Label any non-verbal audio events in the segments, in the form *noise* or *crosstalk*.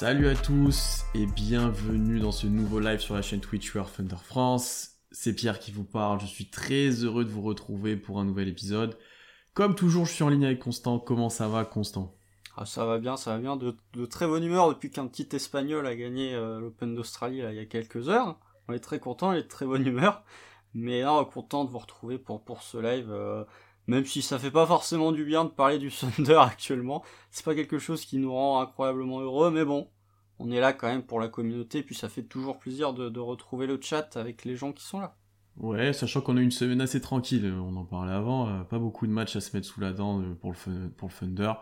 Salut à tous et bienvenue dans ce nouveau live sur la chaîne Twitch War Thunder France. C'est Pierre qui vous parle, je suis très heureux de vous retrouver pour un nouvel épisode. Comme toujours, je suis en ligne avec Constant. Comment ça va, Constant? Ah, Ça va bien, ça va bien. De, très bonne humeur depuis qu'un petit Espagnol a gagné euh, l'Open d'Australie il y a quelques heures. On est très content, il est de très bonne humeur. Mais là, content de vous retrouver pour, ce live. Euh, même si ça fait pas forcément du bien de parler du *laughs* Thunder actuellement, c'est pas quelque chose qui nous rend incroyablement heureux, mais bon, on est là quand même pour la communauté, puis ça fait toujours plaisir de, retrouver le chat avec les gens qui sont là. Ouais, sachant qu'on a une semaine assez tranquille, on en parlait avant, euh, pas beaucoup de matchs à se mettre sous la dent euh, pour le, pour Thunder,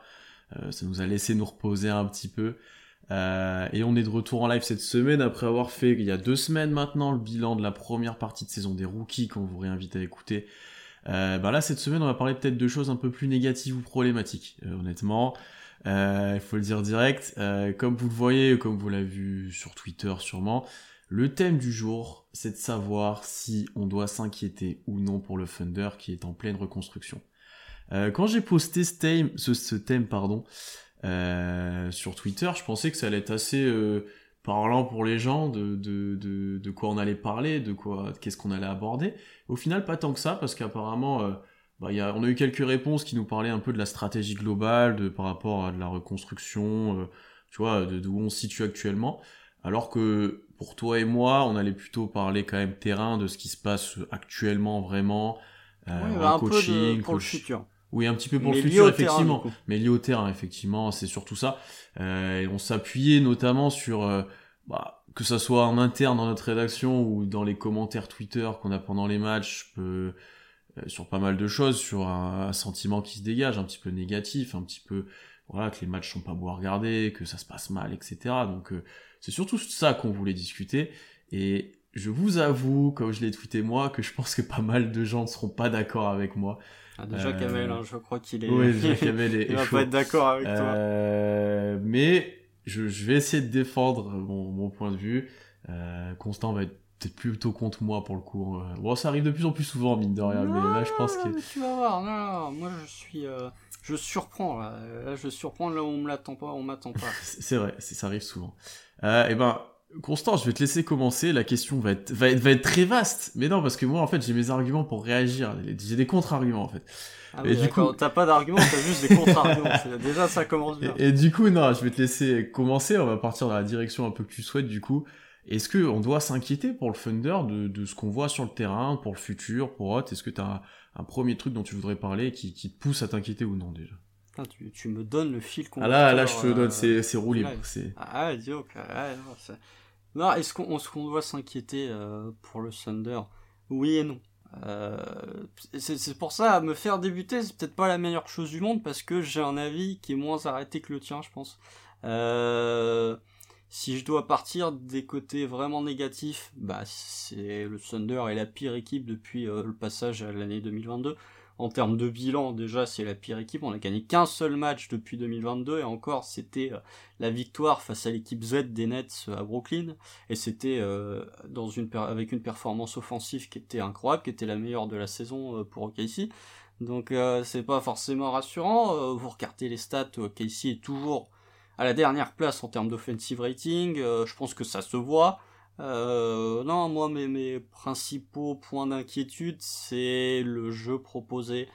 euh, ça nous a laissé nous reposer un petit peu. et on est de retour en live cette semaine après avoir fait il y a deux semaines maintenant le bilan de la première partie de saison des rookies qu'on vous réinvite à écouter. Euh, bah là, cette semaine, on va parler peut-être de choses un peu plus négatives ou problématiques, euh, honnêtement. Euh, il faut le dire direct. comme vous le voyez, comme vous l'avez vu sur Twitter sûrement, le thème du jour, c'est de savoir si on doit s'inquiéter ou non pour le Thunder qui est en pleine reconstruction. quand j'ai posté ce thème, ce, thème pardon, sur Twitter, je pensais que ça allait être assez parlant pour les gens de, de, de, de, quoi on allait parler, de quoi, qu'est-ce qu'on allait aborder. Au final, pas tant que ça, parce qu'apparemment, euh, bah, y a, on a eu quelques réponses qui nous parlaient un peu de la stratégie globale, de, par rapport à de la reconstruction, euh, tu vois, d'où on se situe actuellement. Alors que pour toi et moi, on allait plutôt parler quand même terrain de ce qui se passe actuellement vraiment, euh, un coaching, peu pour le futur. Oui, un petit peu pour le futur, effectivement. mais lié au terrain, effectivement, c'est surtout ça. Euh, on s'appuyait notamment sur, euh, bah, que ça soit en interne dans notre rédaction ou dans les commentaires Twitter qu'on a pendant les matchs, euh, sur pas mal de choses, sur un, sentiment qui se dégage, un petit peu négatif, un petit peu, voilà, que les matchs sont pas beaux à regarder, que ça se passe mal, etc. Donc, c'est surtout ça qu'on voulait discuter. Et je vous avoue, comme je l'ai tweeté moi, que je pense que pas mal de gens ne seront pas d'accord avec moi. Ah, déjà euh, Kamel, hein, je crois qu'il est. Oui, *laughs* déjà Kamel est. Il va pas être d'accord avec toi. Euh, mais je, je, vais essayer de défendre mon, mon point de vue. Euh, Constant va être peut-être plutôt contre moi pour le coup. Bon, ça arrive de plus en plus souvent, mine de rien, mais là je pense que. Tu vas voir, non, non, moi je suis. Je surprends là. là, je surprends là où on me l'attend pas, on m'attend pas. *laughs* c'est vrai, ça arrive souvent. et ben, Constant, je vais te laisser commencer. La question va être, va être, va être très vaste. Mais non, parce que moi, en fait, j'ai mes arguments pour réagir. J'ai des contre-arguments, en fait. Ah et du coup, t'as pas d'arguments, t'as juste des contre-arguments. *laughs* Déjà, ça commence bien. Et, du coup, non, je vais te laisser commencer. On va partir dans la direction un peu que tu souhaites, du coup. Est-ce que on doit s'inquiéter pour le Thunder de, de ce qu'on voit sur le terrain, pour le futur, pour Hot Est-ce que t'as un, un premier truc dont tu voudrais parler qui, qui te pousse à t'inquiéter ou non, déjà? Tu, tu, me donnes le fil Ah là, là, je te donne, c'est, c'est roulé. Ah, dis ok. non, est-ce qu'on, doit s'inquiéter euh, pour le Thunder? Oui et non. Euh, c'est, c'est pour ça, me faire débuter, c'est peut-être pas la meilleure chose du monde parce que j'ai un avis qui est moins arrêté que le tien, je pense. Euh, si je dois partir des côtés vraiment négatifs, bah c'est le Thunder est la pire équipe depuis le passage à l'année 2022 en termes de bilan, déjà, c'est la pire équipe. On a gagné qu'un seul match depuis 2022 et encore, c'était euh, la victoire face à l'équipe Z des Nets euh, à Brooklyn. Et c'était euh, avec une performance offensive qui était incroyable, qui était la meilleure de la saison pour OKC. Donc c'est pas forcément rassurant. vous regardez les stats, OKC est toujours à la dernière place en termes d'offensive rating. je pense que ça se voit. Euh, non, moi, mes, mes principaux points d'inquiétude, c'est le jeu proposé.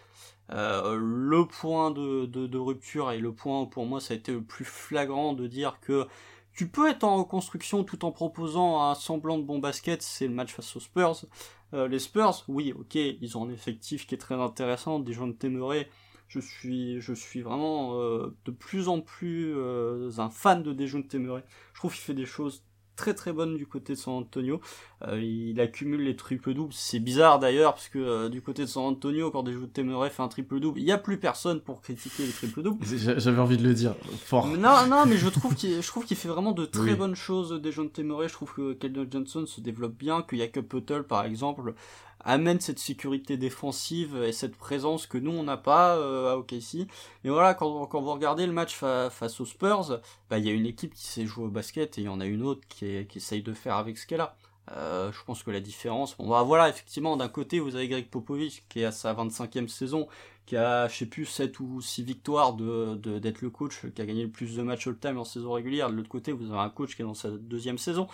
Euh, le point de, de, de, rupture et le point pour moi ça a été le plus flagrant de dire que tu peux être en reconstruction tout en proposant un semblant de bon basket, c'est le match face aux Spurs. Euh, les Spurs, oui, ok, ils ont un effectif qui est très intéressant, des gens de. Je suis, je suis vraiment euh, de plus en plus euh, un fan de Dejounte Téméré. Je trouve qu'il fait des choses très très bonne du côté de San Antonio. Euh, il accumule les triples doubles. C'est bizarre d'ailleurs parce que euh, du côté de San Antonio, quand des joueurs Temeray fait un triple double, il n'y a plus personne pour critiquer les triple doubles. J'avais envie de le dire fort. Non non, mais je trouve qu'il je trouve qu'il fait vraiment de très bonnes choses des joueurs Temeray. Je trouve que Keldon Johnson se développe bien, que Jacob Puttle par exemple amène cette sécurité défensive et cette présence que nous on n'a pas euh, à OKC. Et voilà, quand, quand vous regardez le match face aux Spurs, bah il y a une équipe qui sait jouer au basket et il y en a une autre qui, qui essaye de faire avec ce qu'elle a. Euh, je pense que la différence, bon, bah, voilà, effectivement, d'un côté, vous avez Greg Popovich qui est à sa 25e saison, qui a, je sais plus, 7 ou 6 victoires de, d'être le coach qui a gagné le plus de matchs all-time en saison régulière. De l'autre côté, vous avez un coach qui est dans sa deuxième saison.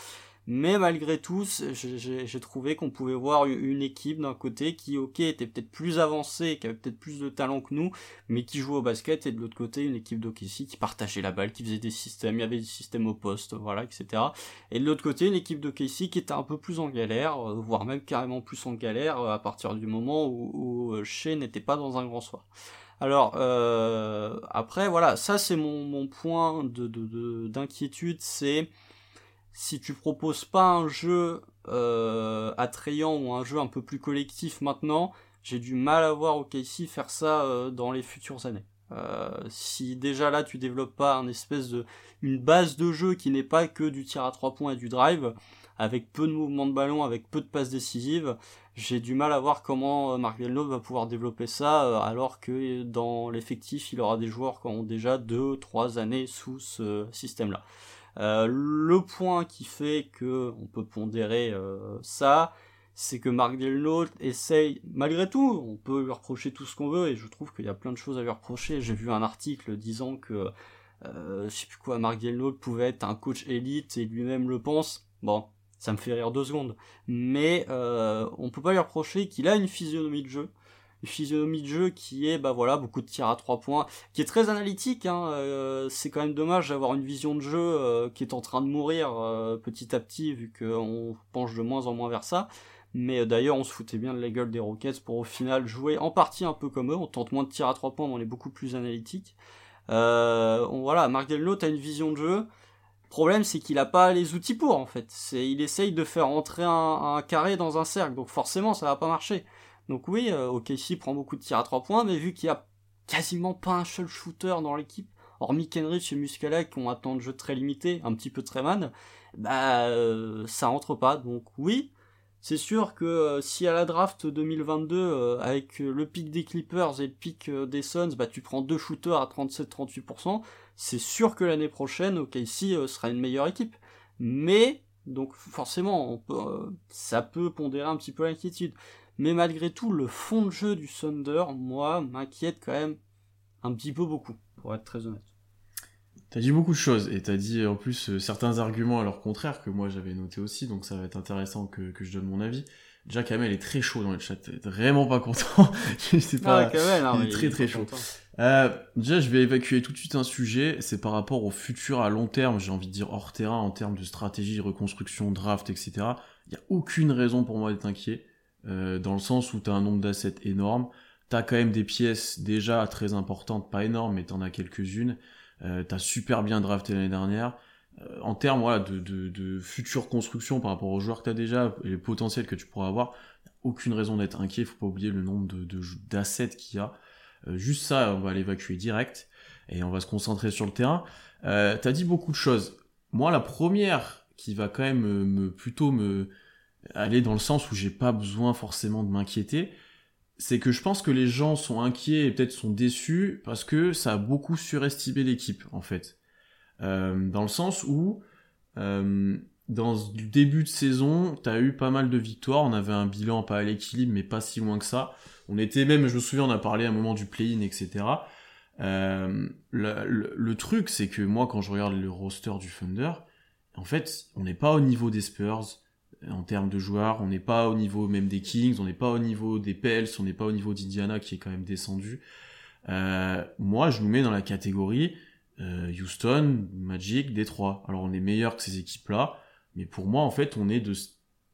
Mais malgré tout, j'ai trouvé qu'on pouvait voir une équipe d'un côté qui, ok, était peut-être plus avancée, qui avait peut-être plus de talent que nous, mais qui jouait au basket, et de l'autre côté, une équipe d'OKC qui partageait la balle, qui faisait des systèmes, il y avait des systèmes au poste, voilà, etc. Et de l'autre côté, une équipe d'OKC qui était un peu plus en galère, euh, voire même carrément plus en galère, euh, à partir du moment où, où euh, Shea n'était pas dans un grand soir. Alors après voilà, ça c'est mon, point de d'inquiétude, de, c'est si tu proposes pas un jeu euh, attrayant ou un jeu un peu plus collectif maintenant, j'ai du mal à voir OKC faire ça euh, dans les futures années. Euh, si déjà là tu développes pas un espèce de une base de jeu qui n'est pas que du tir à trois points et du drive, avec peu de mouvements de ballon, avec peu de passes décisives, j'ai du mal à voir comment Mark Delno va pouvoir développer ça alors que dans l'effectif il aura des joueurs qui ont déjà deux, trois années sous ce système-là. Euh, le point qui fait que on peut pondérer euh, ça, c'est que Mark Delno essaye, malgré tout, on peut lui reprocher tout ce qu'on veut, et je trouve qu'il y a plein de choses à lui reprocher. J'ai vu un article disant que, euh, je sais plus quoi, Mark Delno pouvait être un coach élite, et lui-même le pense. Bon, ça me fait rire deux secondes. Mais euh, on peut pas lui reprocher qu'il a une physionomie de jeu, une physionomie de jeu qui est bah beaucoup de tirs à trois points, qui est très analytique. Hein, euh, c'est quand même dommage d'avoir une vision de jeu euh, qui est en train de mourir euh, petit à petit vu qu'on penche de moins en moins vers ça. Mais d'ailleurs on se foutait bien de la gueule des Rockets pour au final jouer en partie un peu comme eux. On tente moins de tirs à trois points, mais on est beaucoup plus analytique. Voilà, Mark Delno a une vision de jeu. problème, c'est qu'il a pas les outils pour en fait. C'est, il essaye de faire entrer un, un carré dans un cercle, donc forcément ça va pas marcher. Donc oui, euh, OKC prend beaucoup de tirs à 3 points, mais vu qu'il y a quasiment pas un seul shooter dans l'équipe, hormis Kenrich et Muscala qui ont un temps de jeu très limité, un petit peu Treman, bah euh, ça rentre pas. Donc oui, c'est sûr que euh, si à la draft 2022, avec le pic des Clippers et le pic des Suns, bah tu prends deux shooters à 37-38%, c'est sûr que l'année prochaine, OKC sera une meilleure équipe. Mais donc forcément, ça peut pondérer un petit peu l'inquiétude. Mais malgré tout, le fond de jeu du Thunder, moi, m'inquiète quand même un petit peu beaucoup, pour être très honnête. T'as dit beaucoup de choses, et t'as dit en plus euh, certains arguments à leur contraire que moi j'avais noté aussi, donc ça va être intéressant que, que je donne mon avis. Déjà, Kamel est très chaud dans le chat, vraiment pas content. *laughs* je sais pas, ah, Kamel, hein, il est très très chaud. Euh, déjà, je vais évacuer tout de suite un sujet, c'est par rapport au futur à long terme, j'ai envie de dire hors terrain, en termes de stratégie, reconstruction, draft, etc. Il n'y a aucune raison pour moi d'être inquiet. Euh, dans le sens où tu as un nombre d'assets énorme, tu as quand même des pièces déjà très importantes, pas énormes, mais tu en as quelques-unes, euh, tu as super bien drafté l'année dernière. Euh, en termes voilà, de, de, de future construction par rapport aux joueurs que tu as déjà et les potentiels que tu pourras avoir, aucune raison d'être inquiet, faut pas oublier le nombre d'assets de, qu'il y a. Euh, juste ça, on va l'évacuer direct et on va se concentrer sur le terrain. Euh, T'as dit beaucoup de choses. Moi, la première qui va quand même me plutôt me, aller dans le sens où j'ai pas besoin forcément de m'inquiéter, c'est que je pense que les gens sont inquiets et peut-être sont déçus parce que ça a beaucoup surestimé l'équipe en fait. Euh, dans le sens où euh, dans le début de saison, t'as eu pas mal de victoires, on avait un bilan pas à l'équilibre mais pas si loin que ça. On était même, je me souviens, on a parlé à un moment du play-in, etc. Euh, le, le, truc, c'est que moi, quand je regarde le roster du Thunder, en fait, on n'est pas au niveau des Spurs, en termes de joueurs. On n'est pas au niveau même des Kings, on n'est pas au niveau des Pels, on n'est pas au niveau d'Indiana qui est quand même descendu. Euh, moi, je nous mets dans la catégorie euh, Houston, Magic, Détroit. Alors on est meilleur que ces équipes-là, mais pour moi, en fait, on est de,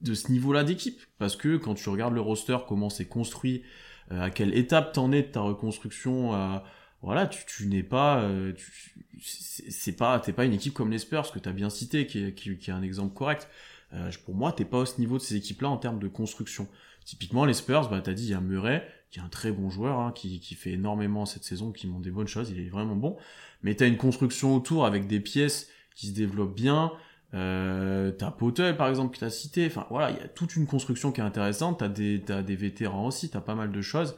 de ce niveau-là d'équipe. Parce que quand tu regardes le roster, comment c'est construit, euh, à quelle étape t'en es de ta reconstruction, voilà, tu, tu n'es pas, euh, c'est pas, t'es pas une équipe comme les Spurs que t'as bien cité, qui qui, qui est un exemple correct. Euh, pour moi, t'es pas au niveau de ces équipes-là en termes de construction. Typiquement, les Spurs, bah, t'as dit, il y a Murray, qui est un très bon joueur, hein, qui, qui fait énormément cette saison, qui montre des bonnes choses, il est vraiment bon. Mais t'as une construction autour avec des pièces qui se développent bien. Euh, t'as Potter, par exemple, que t'as cité. Enfin, voilà, il y a toute une construction qui est intéressante. T'as des, t'as des vétérans aussi, t'as pas mal de choses.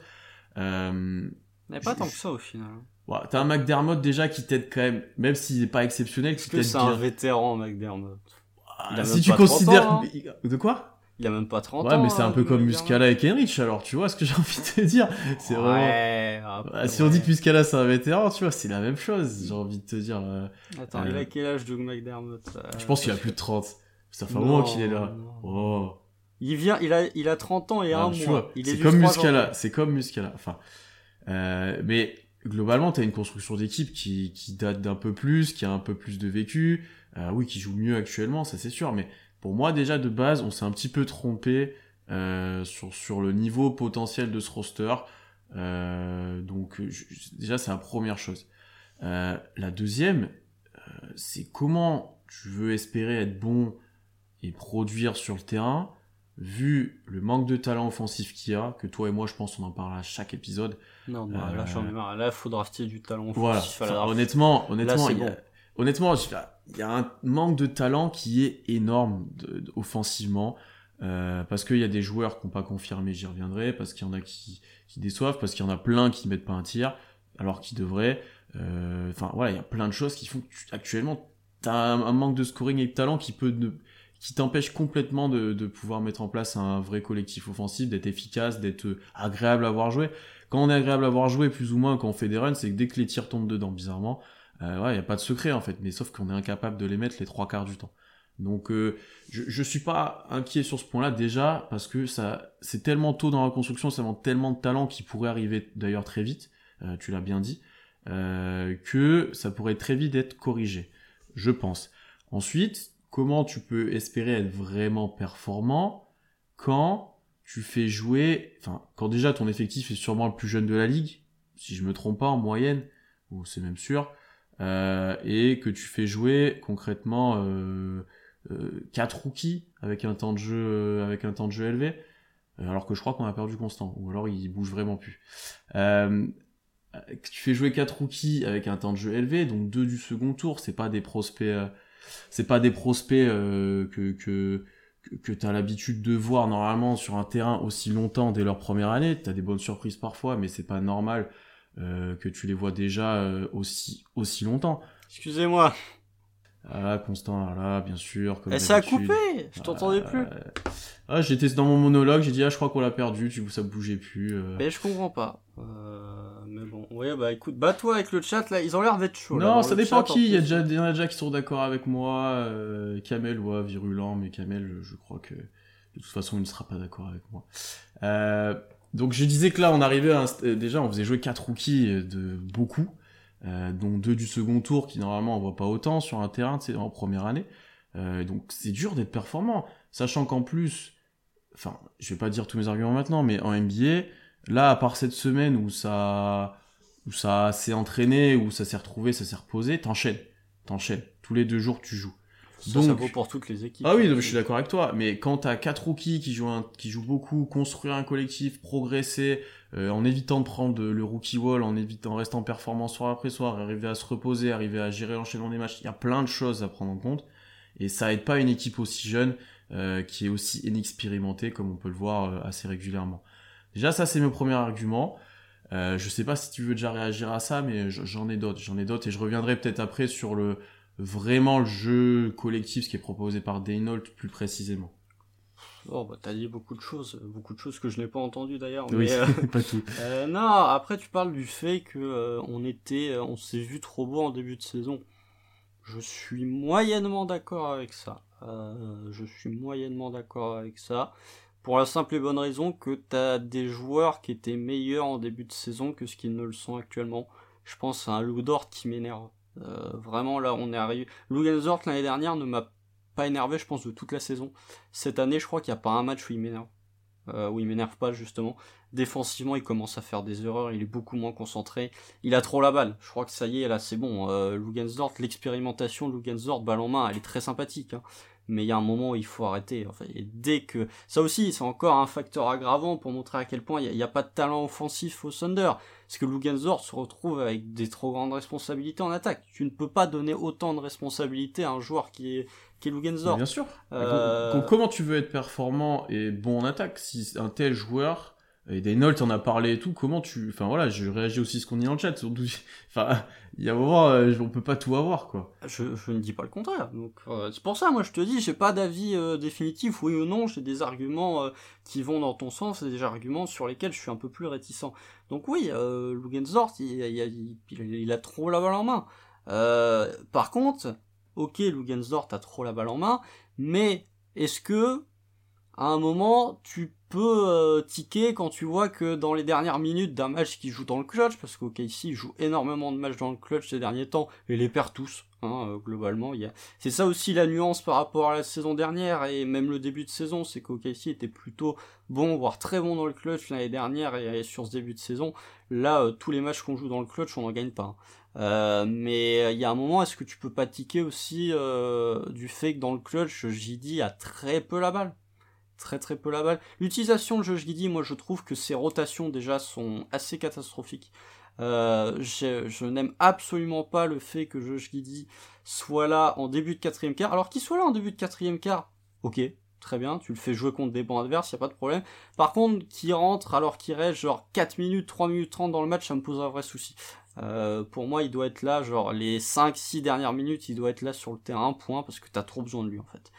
Euh, Mais pas tant que ça, au final. Ouais, t'as un McDermott déjà qui t'aide quand même, même s'il n'est pas exceptionnel. Est-ce que c'est un vétéran, McDermott? Si tu considères. Hein. De quoi? Il a même pas 30 ouais, ans. mais c'est un hein, peu comme Doug Muscala avec Henrich, alors tu vois ce que j'ai envie de te dire. C'est vraiment. Ouais, après, Ah, si on dit que Muscala c'est un vétéran, tu vois, c'est la même chose, j'ai envie de te dire. euh, Attends, Euh, il a quel âge, Doug McDermott Euh, Je pense qu'il a plus de 30. Ça fait un non, moment qu'il est là. non. Oh. Il vient, il a, il a 30 ans et Ah, un tu mois. vois, Il est c'est du comme 3 Muscala, janvier. c'est comme Muscala. Enfin, euh, mais globalement, t'as une construction d'équipe qui, qui date d'un peu plus, qui a un peu plus de vécu. Euh, oui, qui joue mieux actuellement, ça c'est sûr. Mais pour moi, déjà de base, on s'est un petit peu trompé euh, sur sur le niveau potentiel de ce roster. Euh, donc je- déjà, c'est la première chose. Euh, la deuxième, euh, c'est comment tu veux espérer être bon et produire sur le terrain, vu le manque de talent offensif qu'il y a, que toi et moi, je pense, on en parle à chaque épisode. Non, bah, Euh, là, j'en ai marre. Là, faut drafter du talent Voilà. offensif à la Enfin, honnêtement, honnêtement. Honnêtement, je- il y a un manque de talent qui est énorme offensivement. euh, parce qu'il y a des joueurs qui n'ont pas confirmé, j'y reviendrai, parce qu'il y en a qui, qui déçoivent, parce qu'il y en a plein qui mettent pas un tir, alors qu'ils devraient. Euh, Enfin, voilà, il y a plein de choses qui font que tu- actuellement, tu as un, manque de scoring et de talent qui peut ne- qui t'empêche complètement de, de pouvoir mettre en place un vrai collectif offensif, d'être efficace, d'être euh, agréable à voir jouer. Quand on est agréable à voir jouer, plus ou moins, quand on fait des runs, c'est que dès que les tirs tombent dedans, bizarrement, euh, ouais, il n'y a pas de secret en fait, mais sauf qu'on est incapable de les mettre les trois quarts du temps. Donc euh, je, je suis pas inquiet sur ce point-là déjà parce que ça c'est tellement tôt dans la construction, ça manque tellement de talent qui pourrait arriver d'ailleurs très vite, euh, tu l'as bien dit, euh, que ça pourrait très vite être corrigé, je pense. Ensuite, comment tu peux espérer être vraiment performant quand tu fais jouer, enfin quand déjà ton effectif est sûrement le plus jeune de la ligue, si je me trompe pas en moyenne, ou c'est même sûr, euh, et que tu fais jouer concrètement euh, euh, 4 rookies avec un temps de jeu euh, avec un temps de jeu élevé euh, alors que je crois qu'on a perdu constant ou alors il bouge vraiment plus. Euh, tu fais jouer 4 rookies avec un temps de jeu élevé donc deux du second tour c'est pas des prospects c'est pas des prospects que que que, tu as l'habitude de voir normalement sur un terrain aussi longtemps dès leur première année. Tu as des bonnes surprises parfois mais c'est pas normal que tu les vois déjà euh, aussi aussi longtemps Excusez-moi. ah Constant, là, bien sûr. Comme Eh, ça a coupé. Je t'entendais Ah, plus. Ah, j'étais dans mon monologue, j'ai dit, ah, je crois qu'on l'a perdu, tu ça bougeait plus. euh. Mais je comprends pas. Euh, mais bon, ouais, bah écoute, bats-toi avec le chat là, ils ont l'air d'être chauds. Non, ça dépend chat, qui, il y, a déjà, il y en a déjà qui sont d'accord avec moi. Euh, Kamel, ouais, virulent, mais Kamel, je crois que de toute façon, il ne sera pas d'accord avec moi. Donc je disais que là, on arrivait à un euh, déjà, on faisait jouer quatre rookies euh, de beaucoup, euh, dont deux du second tour qui normalement on voit pas autant sur un terrain, c'est en première année. Euh, donc c'est dur d'être performant, sachant qu'en plus, enfin, je vais pas dire tous mes arguments maintenant, mais en NBA, là, à part cette semaine où ça, où ça s'est entraîné, où ça s'est retrouvé, ça s'est reposé, t'enchaînes, t'enchaînes. Tous les deux jours, tu joues. Ça, ça Donc- vaut pour toutes les équipes. Ah oui, non, mais je suis d'accord avec toi. Mais quand t'as quatre rookies qui jouent, un- qui jouent beaucoup, construire un collectif, progresser, euh, en évitant de prendre le rookie wall, en évitant, en restant performant soir après soir, arriver à se reposer, arriver à gérer l'enchaînement des matchs, il y a plein de choses à prendre en compte. Et ça aide pas une équipe aussi jeune, euh, qui est aussi inexpérimentée, comme on peut le voir euh, assez régulièrement. Déjà, ça, c'est mon premier argument. Euh, je sais pas si tu veux déjà réagir à ça, mais j'en ai d'autres. J'en ai d'autres et je reviendrai peut-être après sur le vraiment le jeu collectif, ce qui est proposé par Daynault plus précisément. Oh, bah t'as dit beaucoup de choses, beaucoup de choses que je n'ai pas entendues d'ailleurs. Oui, Mais, euh, *laughs* pas tout. *laughs* euh, non, après tu parles du fait que euh, on était, on s'est vu trop beau en début de saison. Je suis moyennement d'accord avec ça. Je suis moyennement d'accord avec ça. Pour la simple et bonne raison que t'as des joueurs qui étaient meilleurs en début de saison que ce qu'ils ne le sont actuellement. Je pense à un Lou Dort qui m'énerve. Euh, vraiment là, on est arrivé. Dort l'année dernière ne m'a pas énervé, je pense, de toute la saison. Cette année, je crois qu'il n'y a pas un match où il m'énerve. Euh, m'énerve pas, justement. Défensivement, il commence à faire des erreurs, il est beaucoup moins concentré. Il a trop la balle. Je crois que ça y est, là, c'est bon. Euh, Lugensdorf, l'expérimentation de Lugensdorf, balle en main, elle est très sympathique. Hein. Mais il y a un moment où il faut arrêter. Enfin, et dès que... Ça aussi, c'est encore un facteur aggravant pour montrer à quel point il n'y a, a, pas de talent offensif au Thunder. Parce que Lugensdorf se retrouve avec des trop grandes responsabilités en attaque. Tu ne peux pas donner autant de responsabilités à un joueur qui est, qui est Lugensdorf. Bien sûr. Euh... Com- com- comment tu veux être performant et bon en attaque si un tel joueur Et Daynold en a parlé et tout. Comment tu. Enfin voilà, je réagis aussi à ce qu'on dit dans le chat. *laughs* Enfin, il y a un moment, euh, on peut pas tout avoir, quoi. Je, je ne dis pas le contraire. Donc, euh, c'est pour ça, moi, je te dis, j'ai pas d'avis euh, définitif, oui ou non. J'ai des arguments qui vont dans ton sens et des arguments sur lesquels je suis un peu plus réticent. Donc, oui, Lugensdorf, il, il, il, il, a trop la balle en main. par contre, ok, Lugensdorf a trop la balle en main, mais est-ce que à un moment, tu peux euh, tiquer quand tu vois que dans les dernières minutes d'un match qui joue dans le clutch, parce qu'OKC joue énormément de matchs dans le clutch ces derniers temps, et les perd tous, hein, euh, globalement. C'est ça aussi la nuance par rapport à la saison dernière, et même le début de saison, c'est qu'OKC était plutôt bon, voire très bon dans le clutch l'année dernière, et, sur ce début de saison, là, euh, tous les matchs qu'on joue dans le clutch, on n'en gagne pas. Hein. mais il y a un moment, est-ce que tu peux pas tiquer aussi du fait que dans le clutch, JD a très peu la balle? Très très peu la balle. L'utilisation de Josh Giddy, moi je trouve que ses rotations déjà sont assez catastrophiques. Euh, je, n'aime absolument pas le fait que Josh Giddy soit là en début de quatrième quart. Alors qu'il soit là en début de quatrième quart, ok, très bien, tu le fais jouer contre des bancs adverses, y a pas de problème. Par contre, qui rentre alors qu'il reste genre 4 minutes, 3 minutes 30 dans le match, ça me pose un vrai souci. Euh, pour moi, il doit être là, genre les 5-6 dernières minutes, il doit être là sur le terrain, point, parce que t'as trop besoin de lui en fait.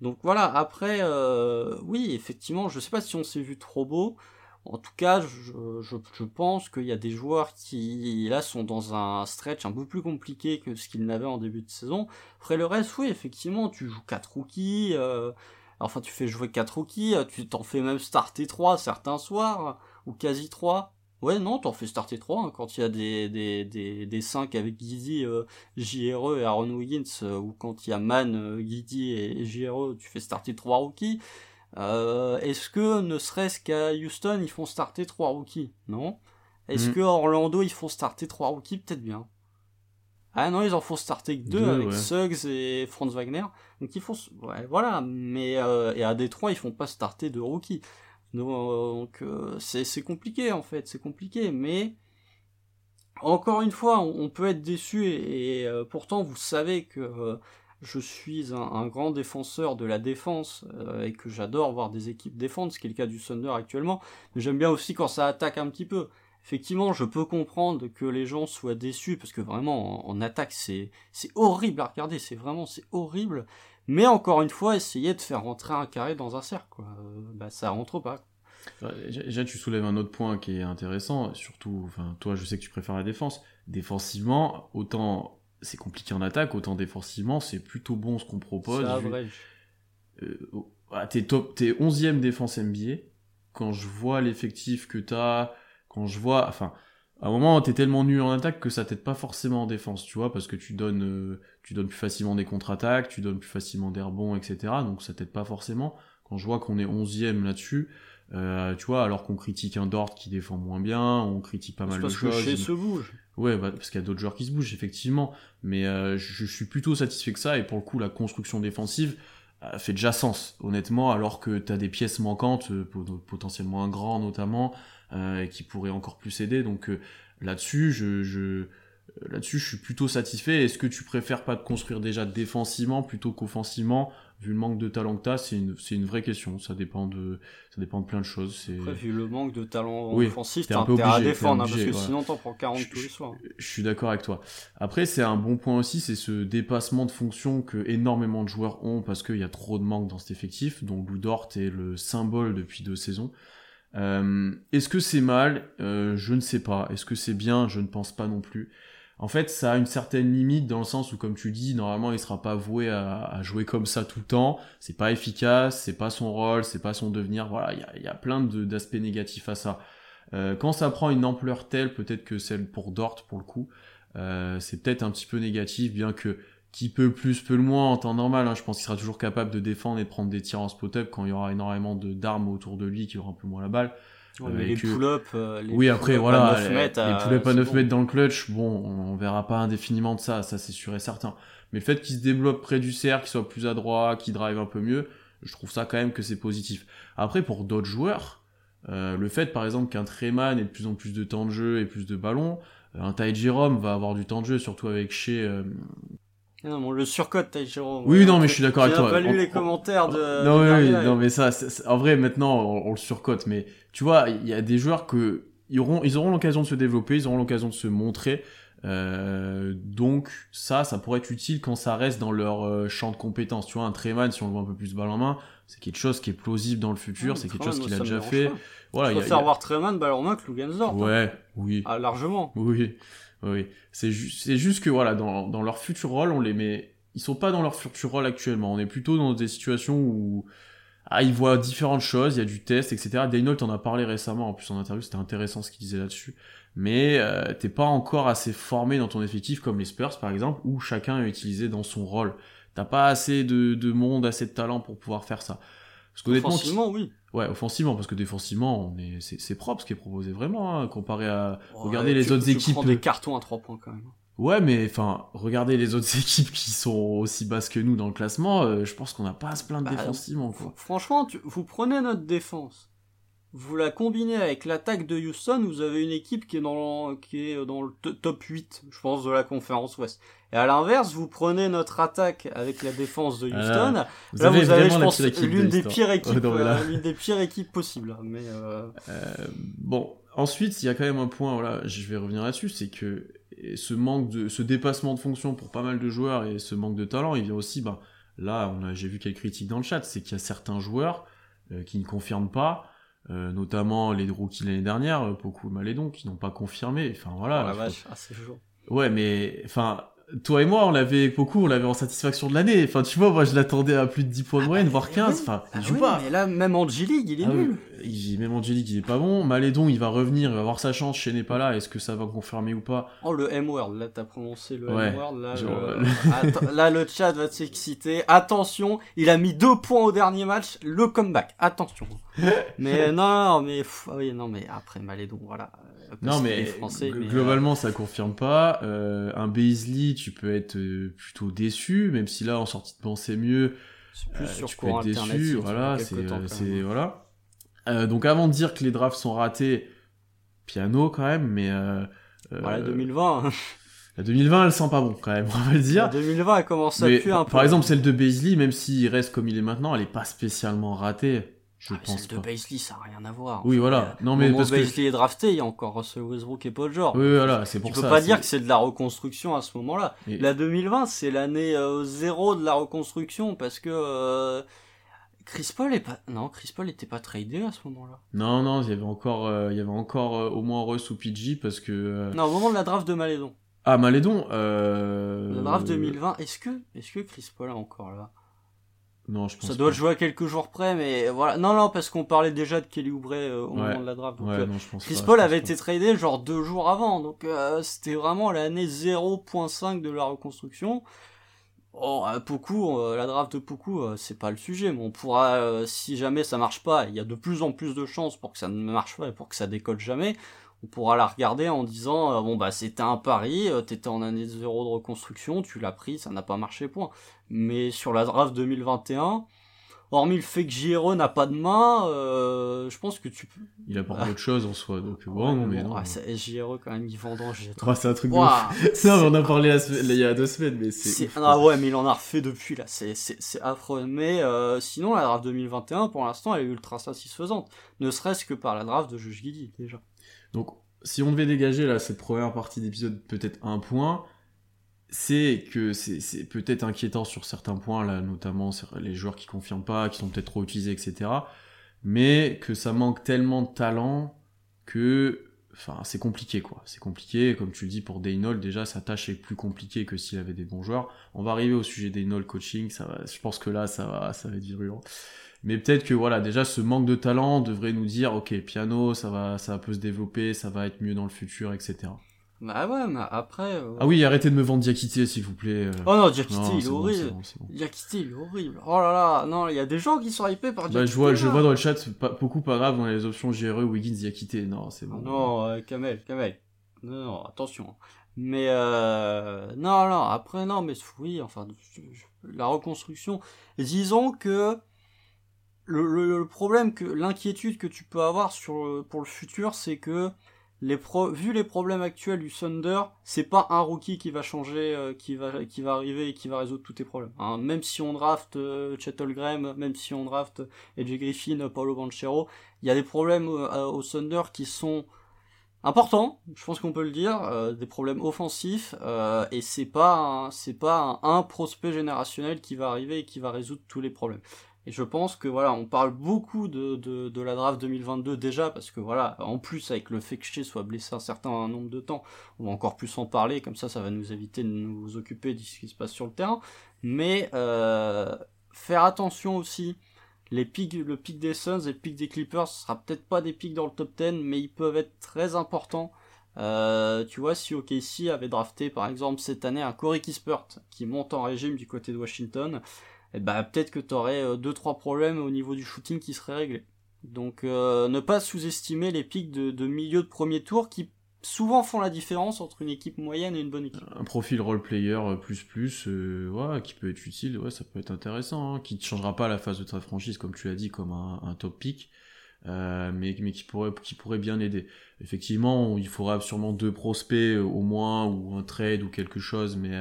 Donc voilà, après, euh, oui, effectivement, je sais pas si on s'est vu trop beau. En tout cas, je, je, pense qu'il y a des joueurs qui, là, sont dans un stretch un peu plus compliqué que ce qu'ils n'avaient en début de saison. Après le reste, oui, effectivement, tu joues 4 rookies, euh, enfin, tu fais jouer 4 rookies, tu t'en fais même starter 3 certains soirs, ou quasi 3. Ouais, non, t'en fais starter 3 hein, quand il y a des, des, des, des 5 avec Guidi, euh, JRE et Aaron Wiggins, euh, ou quand il y a Man, euh, Guidi et, JRE, tu fais starter 3 rookies. Euh, Est-ce que, ne serait-ce qu'à Houston, ils font starter 3 rookies? Non. Est-ce mm. que Orlando, ils font starter 3 rookies? Peut-être bien. Ah non, ils en font starter que 2 avec Suggs et Franz Wagner. Donc ils font... Ouais, voilà. Mais et à Détroit, ils font pas starter de rookies. Donc euh, c'est compliqué en fait, c'est compliqué, mais encore une fois, on, peut être déçu et, euh, pourtant vous savez que euh, je suis un, grand défenseur de la défense et que j'adore voir des équipes défendre, ce qui est le cas du Thunder actuellement, mais j'aime bien aussi quand ça attaque un petit peu. Effectivement, je peux comprendre que les gens soient déçus parce que vraiment en, attaque c'est c'est horrible à regarder, c'est vraiment c'est horrible. Mais encore une fois, essayer de faire rentrer un carré dans un cercle, quoi. Euh, bah, ça rentre pas. Déjà, tu soulèves un autre point qui est intéressant, surtout, enfin, toi, je sais que tu préfères la défense. Défensivement, autant c'est compliqué en attaque, autant défensivement, c'est plutôt bon ce qu'on propose. C'est euh, oh, ah, t'es top, t'es 11ème défense NBA. Quand je vois l'effectif que t'as, quand je vois, enfin, à un moment, t'es tellement nul en attaque que ça t'aide pas forcément en défense, tu vois, parce que tu donnes, euh, tu donnes plus facilement des contre-attaques, tu donnes plus facilement des rebonds, etc. Donc ça t'aide pas forcément. Quand je vois qu'on est 11ème là-dessus, euh, tu vois, alors qu'on critique un Dort qui défend moins bien, on critique pas mal de choses. Parce que chez se bouge. Ouais, bah, parce qu'il y a d'autres joueurs qui se bougent, effectivement. Mais euh, je, je, suis plutôt satisfait que ça, et pour le coup, la construction défensive fait déjà sens, honnêtement, alors que t'as des pièces manquantes, potentiellement un grand notamment, euh, qui pourrait encore plus aider. Donc euh, là-dessus, je, je là-dessus, je suis plutôt satisfait. Est-ce que tu préfères pas te construire déjà défensivement plutôt qu'offensivement Vu le manque de talent que tu as, c'est une, c'est une vraie question. Ça dépend de, ça dépend de plein de choses. Après, vu le manque de talent offensif, t'es un peu obligé, à défendre, hein, parce que sinon t'en prends 40 tous les soirs. Je, suis d'accord avec toi. Après, c'est un bon point aussi, c'est ce dépassement de fonction que énormément de joueurs ont parce qu'il y a trop de manque dans cet effectif. Donc Lou Dort est le symbole depuis deux saisons. Euh, est-ce que c'est mal? Euh, Je ne sais pas. Est-ce que c'est bien? Je ne pense pas non plus. En fait, ça a une certaine limite dans le sens où, comme tu dis, normalement, il sera pas voué à, jouer comme ça tout le temps. C'est pas efficace, c'est pas son rôle, c'est pas son devenir. Voilà, il y a, plein d'aspects négatifs à ça. Euh, quand ça prend une ampleur telle, peut-être que celle pour Dort, pour le coup, c'est peut-être un petit peu négatif, bien que qui peut plus, peut le moins en temps normal. Hein. Je pense qu'il sera toujours capable de défendre et de prendre des tirs en spot-up quand il y aura énormément d'armes autour de lui qui aura un peu moins la balle. Euh, les pull-up, euh, oui après voilà, les, mètres, les pull-up à 9 mètres dans le clutch, bon, on verra pas indéfiniment de ça, ça c'est sûr et certain. Mais le fait qu'il se développe près du cercle, qu'il soit plus adroit, qu'il drive un peu mieux, je trouve ça quand même que c'est positif. Après pour d'autres joueurs, euh, le fait par exemple qu'un Treman ait de plus en plus de temps de jeu et plus de ballons, un Ty Jerome va avoir du temps de jeu, surtout avec chez non, on le surcote, Taïchiro. Oui, non, mais je suis d'accord avec toi. J'ai pas lu On- les commentaires de. Non, de oui, oui, non, mais ça, en vrai, maintenant, on, on le surcote. Mais tu vois, il y a des joueurs que ils auront, ils auront l'occasion de se développer, ils auront l'occasion de se montrer. Euh, donc ça, ça pourrait être utile quand ça reste dans leur euh, champ de compétences. Tu vois, un Treman, si on le voit un peu plus balle en main, c'est quelque chose qui est plausible dans le futur, c'est quelque chose qu'il a déjà fait. pas. Voilà, il y a- voir Treman balle en main que Lugensdorf. hein. Ouais, oui. Ah, largement. Oui, oui. C'est ju- c'est juste que voilà, dans, dans leur futur rôle, on les met. Ils sont pas dans leur futur rôle actuellement. On est plutôt dans des situations où ah, ils voient différentes choses, il y a du test, etc. Daynault en a parlé récemment en plus en interview, c'était intéressant ce qu'il disait là-dessus. Mais euh, t'es pas encore assez formé dans ton effectif comme les Spurs par exemple, où chacun est utilisé dans son rôle. T'as pas assez de, de monde, assez de talent pour pouvoir faire ça. Parce qu'honnêtement, Offensivement, oui. Ouais, offensivement, parce que défensivement, on est, c'est, propre ce qui est proposé vraiment, hein, comparé à. Ouais, regardez les tu- autres tu équipes. prends des cartons à 3 points quand même. Ouais, mais enfin, regardez les autres *laughs* équipes qui sont aussi basses que nous dans le classement. euh, je pense qu'on n'a pas à se plaindre Bah, défensivement, quoi. Franchement, tu- vous prenez notre défense, vous la combinez avec l'attaque de Houston, vous avez une équipe qui est dans, qui est dans le top 8, je pense, de la conférence Ouest. Et à l'inverse, vous prenez notre attaque avec la défense de Ah, Houston. Vous là, vous avez, je pense, de l'une des pires équipes, euh, l'une des pires équipes possibles. hein, Mais euh, Euh, bon, ensuite, il y a quand même un point, voilà, je vais revenir là-dessus, c'est que ce manque de, ce dépassement de fonction pour pas mal de joueurs et ce manque de talent, il vient aussi, ben, là, on a, j'ai vu quelques critiques dans le chat, c'est qu'il y a certains joueurs euh, qui ne confirment pas, euh, notamment les rookies l'année dernière, euh, Poku et Malédon, qui n'ont pas confirmé. Enfin voilà. oh la faut- vache, ah, c'est chaud. Ouais, mais enfin, toi et moi, on l'avait beaucoup, on l'avait en satisfaction de l'année. Enfin, tu vois, moi, je l'attendais à plus de 10 points de moyenne, voire 15. Enfin, Ah il joue pas. mais là, même en G-League, il est Ah nul. il- même Angelique, il est pas bon. Malédon, il va revenir, il va avoir sa chance. Chez n'est pas là. Est-ce que ça va confirmer ou pas? Oh, le M-word, là, t'as prononcé le M-word, *laughs* là, le... Chat va s'exciter. Attention, il a mis deux points au dernier match, le comeback. Attention. *laughs* mais non, mais, ah oui, non, mais après, Malédon, voilà. Non, mais, est français, gl- mais, euh, globalement, ça confirme pas. Euh, un Beasley, tu peux être euh, plutôt déçu, même si là, en sortie de banc, c'est mieux. plus Euh, sur tu peux être déçu, voilà, c'est, voilà. Donc avant de dire que les drafts sont ratés, piano quand même, mais Voilà, 2020. la 2020 elle sent pas bon quand même, *laughs* on va le La dire. 2020, elle commence à Mais, puer un peu. par exemple celle de Beasley, même s'il reste comme il est maintenant, elle est pas spécialement ratée, je Ah, pense celle de. Baisley, ça n'a rien à voir. Oui, Enfin, voilà. Non, mais parce que- est drafté, il y a encore Russell Westbrook et Paul George. Oui, voilà, c'est pour Tu ça. peux pas dire que c'est de la reconstruction à ce moment-là. Et- La 2020, c'est l'année euh, zéro de la reconstruction parce que euh, Chris Paul est pas. Non, Chris Paul était pas tradé à ce moment-là. Non, non, il y avait encore, euh, il y avait encore au moins Russ ou PG parce que. Non, au moment de la draft de Malédon. Ah, Malédon. La draft 2020, est-ce que, est-ce que Chris Paul est encore là? Non, je pense. Ça doit pas. jouer à quelques jours près, mais voilà. Non, non, parce qu'on parlait déjà de Kelly Oubre euh, au Ouais. moment de la draft. Donc, Ouais, euh, non, je pense Chris Paul avait été tradé genre deux jours avant, donc euh, c'était vraiment l'année 0.5 de la reconstruction. À Poku, euh, la draft de Poku, euh, c'est pas le sujet, mais on pourra, euh, si jamais ça marche pas, il y a de plus en plus de chances pour que ça ne marche pas et pour que ça décolle jamais, on pourra la regarder en disant, euh, bon bah c'était un pari, euh, t'étais en année 0 de reconstruction, tu l'as pris, ça n'a pas marché, point. Mais sur la draft 2021, hormis le fait que JRE n'a pas de main, euh, je pense que tu peux... Il apporte d'autres choses en soi, donc bon, Ouais, non, mais bon, non. c'est- JRE quand même, il vendange, Oh, c'est un truc de ouf. *laughs* Non, mais on a parlé la semaine- il y a deux semaines, mais c'est. ah ouais, mais il en a refait depuis là, c'est affreux. Mais euh, sinon, la draft 2021, pour l'instant, elle est ultra satisfaisante. Ne serait-ce que par la draft de Josh Giddy, déjà. Donc, si on devait dégager là cette première partie d'épisode, peut-être un point, c'est que c'est peut-être inquiétant sur certains points, là, notamment sur les joueurs qui confirment pas, qui sont peut-être trop utilisés, etc. Mais que ça manque tellement de talent que. Enfin, c'est compliqué, quoi. C'est compliqué. Comme tu le dis, pour Daynol, déjà, sa tâche est plus compliquée que s'il avait des bons joueurs. On va arriver au sujet Daynol coaching. Ça va, je pense que là, ça va, ça va être virulent. Mais peut-être que voilà, déjà ce manque de talent devrait nous dire, ok, piano, ça va, ça peut se développer, ça va être mieux dans le futur, etc. Bah ouais, mais après. euh, Ah oui, arrêtez de me vendre Diakité, s'il vous plaît. euh. Oh non, Diakité, il est bon, horrible. bon. Diakité, il est horrible. Oh là là, non, il y a des gens qui sont hypés par Diakité. Bah, je vois, je vois dans le chat, pas, beaucoup pas grave dans les options GRE, Wiggins, Diakité. Non, c'est bon. Non, euh, Kamel, Kamel. Non, non, attention. Mais euh, non, non, après non, mais oui, enfin, la reconstruction. Disons que le, le- le problème que l'inquiétude que tu peux avoir sur le- pour le futur, c'est que les pro vu les problèmes actuels du Thunder, c'est pas un rookie qui va changer, euh, qui va qui va arriver et qui va résoudre tous tes problèmes. Hein. Même si on draft euh, Chet Holmgren, même si on draft AJ Griffin, Paulo Banchero, il y a des problèmes euh, au Thunder qui sont importants, je pense qu'on peut le dire, euh, des problèmes offensifs et c'est pas c'est pas un prospect générationnel qui va arriver et qui va résoudre tous les problèmes. Et je pense que voilà, on parle beaucoup de, de, la draft 2022 déjà, parce que voilà, en plus avec le fait que Shea soit blessé un certain nombre de temps, on va encore plus en parler, comme ça ça va nous éviter de nous occuper de ce qui se passe sur le terrain. Mais euh, faire attention aussi, les pics, le pic des Suns et le pic des Clippers, ce sera peut-être pas des pics dans le top 10, mais ils peuvent être très importants. Euh, tu vois, si OKC avait drafté par exemple cette année un Corey Kispert qui monte en régime du côté de Washington, et eh bah ben, peut-être que tu aurais 2-3 euh, problèmes au niveau du shooting qui seraient réglés. Donc euh, ne pas sous-estimer les pics de, milieu de premier tour qui souvent font la différence entre une équipe moyenne et une bonne équipe. Un profil role player euh, plus plus, ouais, qui peut être utile, ouais, ça peut être intéressant, hein, qui ne changera pas la phase de ta franchise comme tu l'as dit comme un, top pick. mais, mais qui pourrait qui pourrait bien aider. Effectivement, il faudra sûrement deux prospects au moins ou un trade ou quelque chose, mais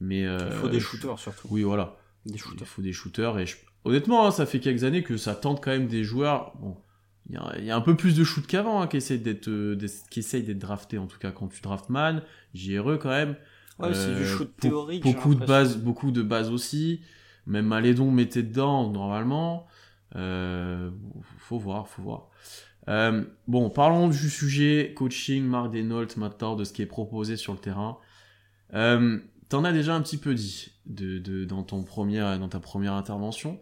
mais il faut des shooters surtout. Oui, voilà. Il faut des shooters. Et honnêtement, hein, ça fait quelques années que ça tente quand même des joueurs. Bon, il y, a un peu plus de shoot qu'avant hein, qui essayent d'être euh, qui d'être draftés. En tout cas, quand tu draft man, JRE quand même. Ouais, c'est du euh, shoot théorique. Beaucoup de bases, beaucoup de bases aussi. Même Malédon mettait dedans normalement. Euh, faut voir, faut voir. Euh, bon, parlons du sujet coaching, Marc Desnault maintenant de ce qui est proposé sur le terrain. T'en as déjà un petit peu dit dans, ton dans ta première intervention.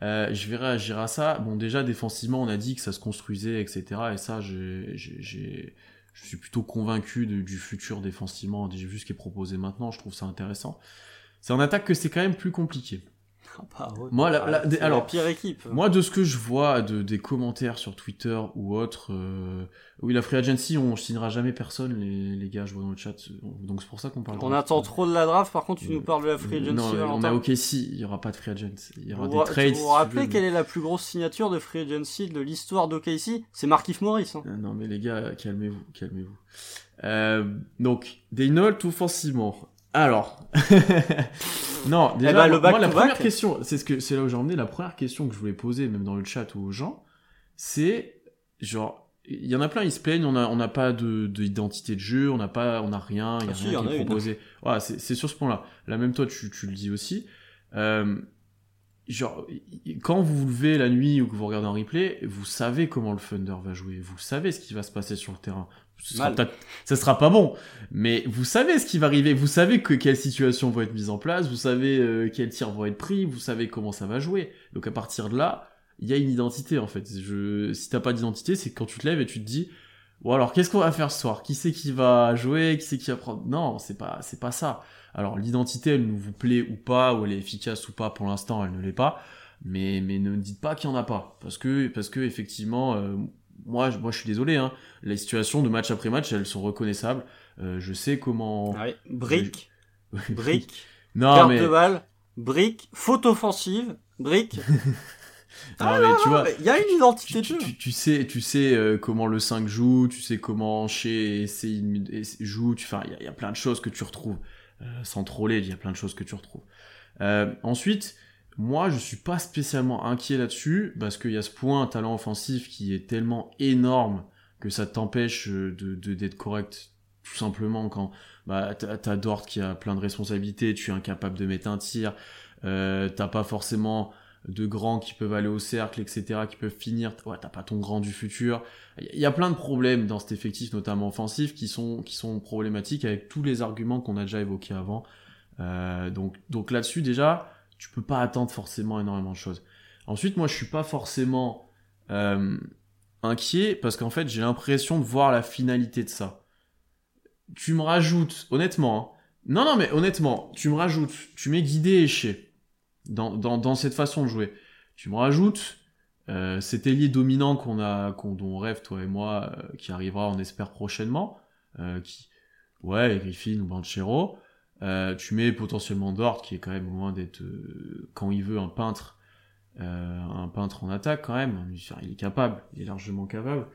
Euh, je vais réagir à ça. Bon, déjà, défensivement, on a dit que ça se construisait, etc. Et ça, je suis plutôt convaincu du futur défensivement. J'ai vu ce qui est proposé maintenant, je trouve ça intéressant. C'est en attaque que c'est quand même plus compliqué. Ah, moi, la, alors, pire équipe. Moi, de ce que je vois de, des commentaires sur Twitter ou autre, euh, oui, la free agency, on signera jamais personne, les, les gars, je vois dans le chat. Donc c'est pour ça qu'on parle. On attend trop de la draft. Par contre, tu nous parles de la free agency. Non, on a OKC, il y aura pas de free agency. Il y aura des trades. Vous vous rappelez quelle est la plus grosse signature de free agency de l'histoire d'OKC C'est Markif Morris. Hein. Euh, non, mais les gars, calmez-vous, calmez-vous. Euh, donc, des notes offensivement. Alors, *laughs* non, déjà, eh ben, moi, la première question, c'est ce que c'est là où j'ai emmené. La première question que je voulais poser, même dans le chat ou aux gens, c'est genre, il y en a plein, ils se plaignent, on n'a on a pas de d'identité de, jeu, on n'a pas, on a rien, il y a ah, rien qui est proposé. Voilà, c'est sur ce point-là. Là, même toi, tu, tu le dis aussi. Euh, genre, quand vous vous levez la nuit ou que vous regardez un replay, vous savez comment le Thunder va jouer, vous savez ce qui va se passer sur le terrain. Ça sera, ça sera pas bon, mais vous savez ce qui va arriver, vous savez que quelles situations vont être mises en place, vous savez euh, quels tirs vont être pris, vous savez comment ça va jouer. Donc à partir de là, il y a une identité en fait. Je, si t'as pas d'identité, c'est quand tu te lèves et tu te dis, bon alors qu'est-ce qu'on va faire ce soir? Qui c'est qui va jouer? Qui c'est qui va prendre? Non, c'est pas, c'est pas ça. Alors l'identité, elle nous vous plaît ou pas, ou elle est efficace ou pas. Pour l'instant, elle ne l'est pas. Mais, mais ne dites pas qu'il y en a pas, parce que, parce que effectivement, euh, moi, moi, je suis désolé, hein, les situations de match après match, elles sont reconnaissables. Euh, je sais comment. Ouais. Brique, *laughs* brique, non, carte mais... de balle, brique, faute offensive, brique. *laughs* ah, mais tu vois, il y a une identité tu, de jeu. Tu, sais, tu sais euh, comment le 5 joue, tu sais comment chez joue. Tu, enfin, il y, a plein de choses que tu retrouves euh, sans troller. Il y a plein de choses que tu retrouves. ensuite, moi, je suis pas spécialement inquiet là-dessus, parce qu'il y a ce point talent offensif qui est tellement énorme que ça t'empêche euh, de, d'être correct tout simplement quand bah, t'as Dort qui a plein de responsabilités, tu es incapable de mettre un tir, euh, t'as pas forcément de grands qui peuvent aller au cercle, etc., qui peuvent finir, ouais, t'as pas ton grand du futur. Il y a plein de problèmes dans cet effectif, notamment offensif, qui sont, qui sont problématiques avec tous les arguments qu'on a déjà évoqués avant. Euh, donc, donc là-dessus, déjà, tu peux pas attendre forcément énormément de choses. Ensuite, moi, je suis pas forcément euh, inquiet parce qu'en fait, j'ai l'impression de voir la finalité de ça. Tu me rajoutes, honnêtement, hein. non, non, mais honnêtement, tu me rajoutes, tu mets guidé et chez dans, dans, dans, cette façon de jouer. Tu me rajoutes euh, cet ailier dominant qu'on a, qu'on, dont on rêve, toi et moi, euh, qui arrivera, on espère prochainement, euh, qui, ouais, Griffin ou Banchero. Euh, tu mets potentiellement Dort, qui est quand même loin d'être, euh, quand il veut, un peintre, euh, un peintre en attaque quand même. Il est capable, il est largement capable.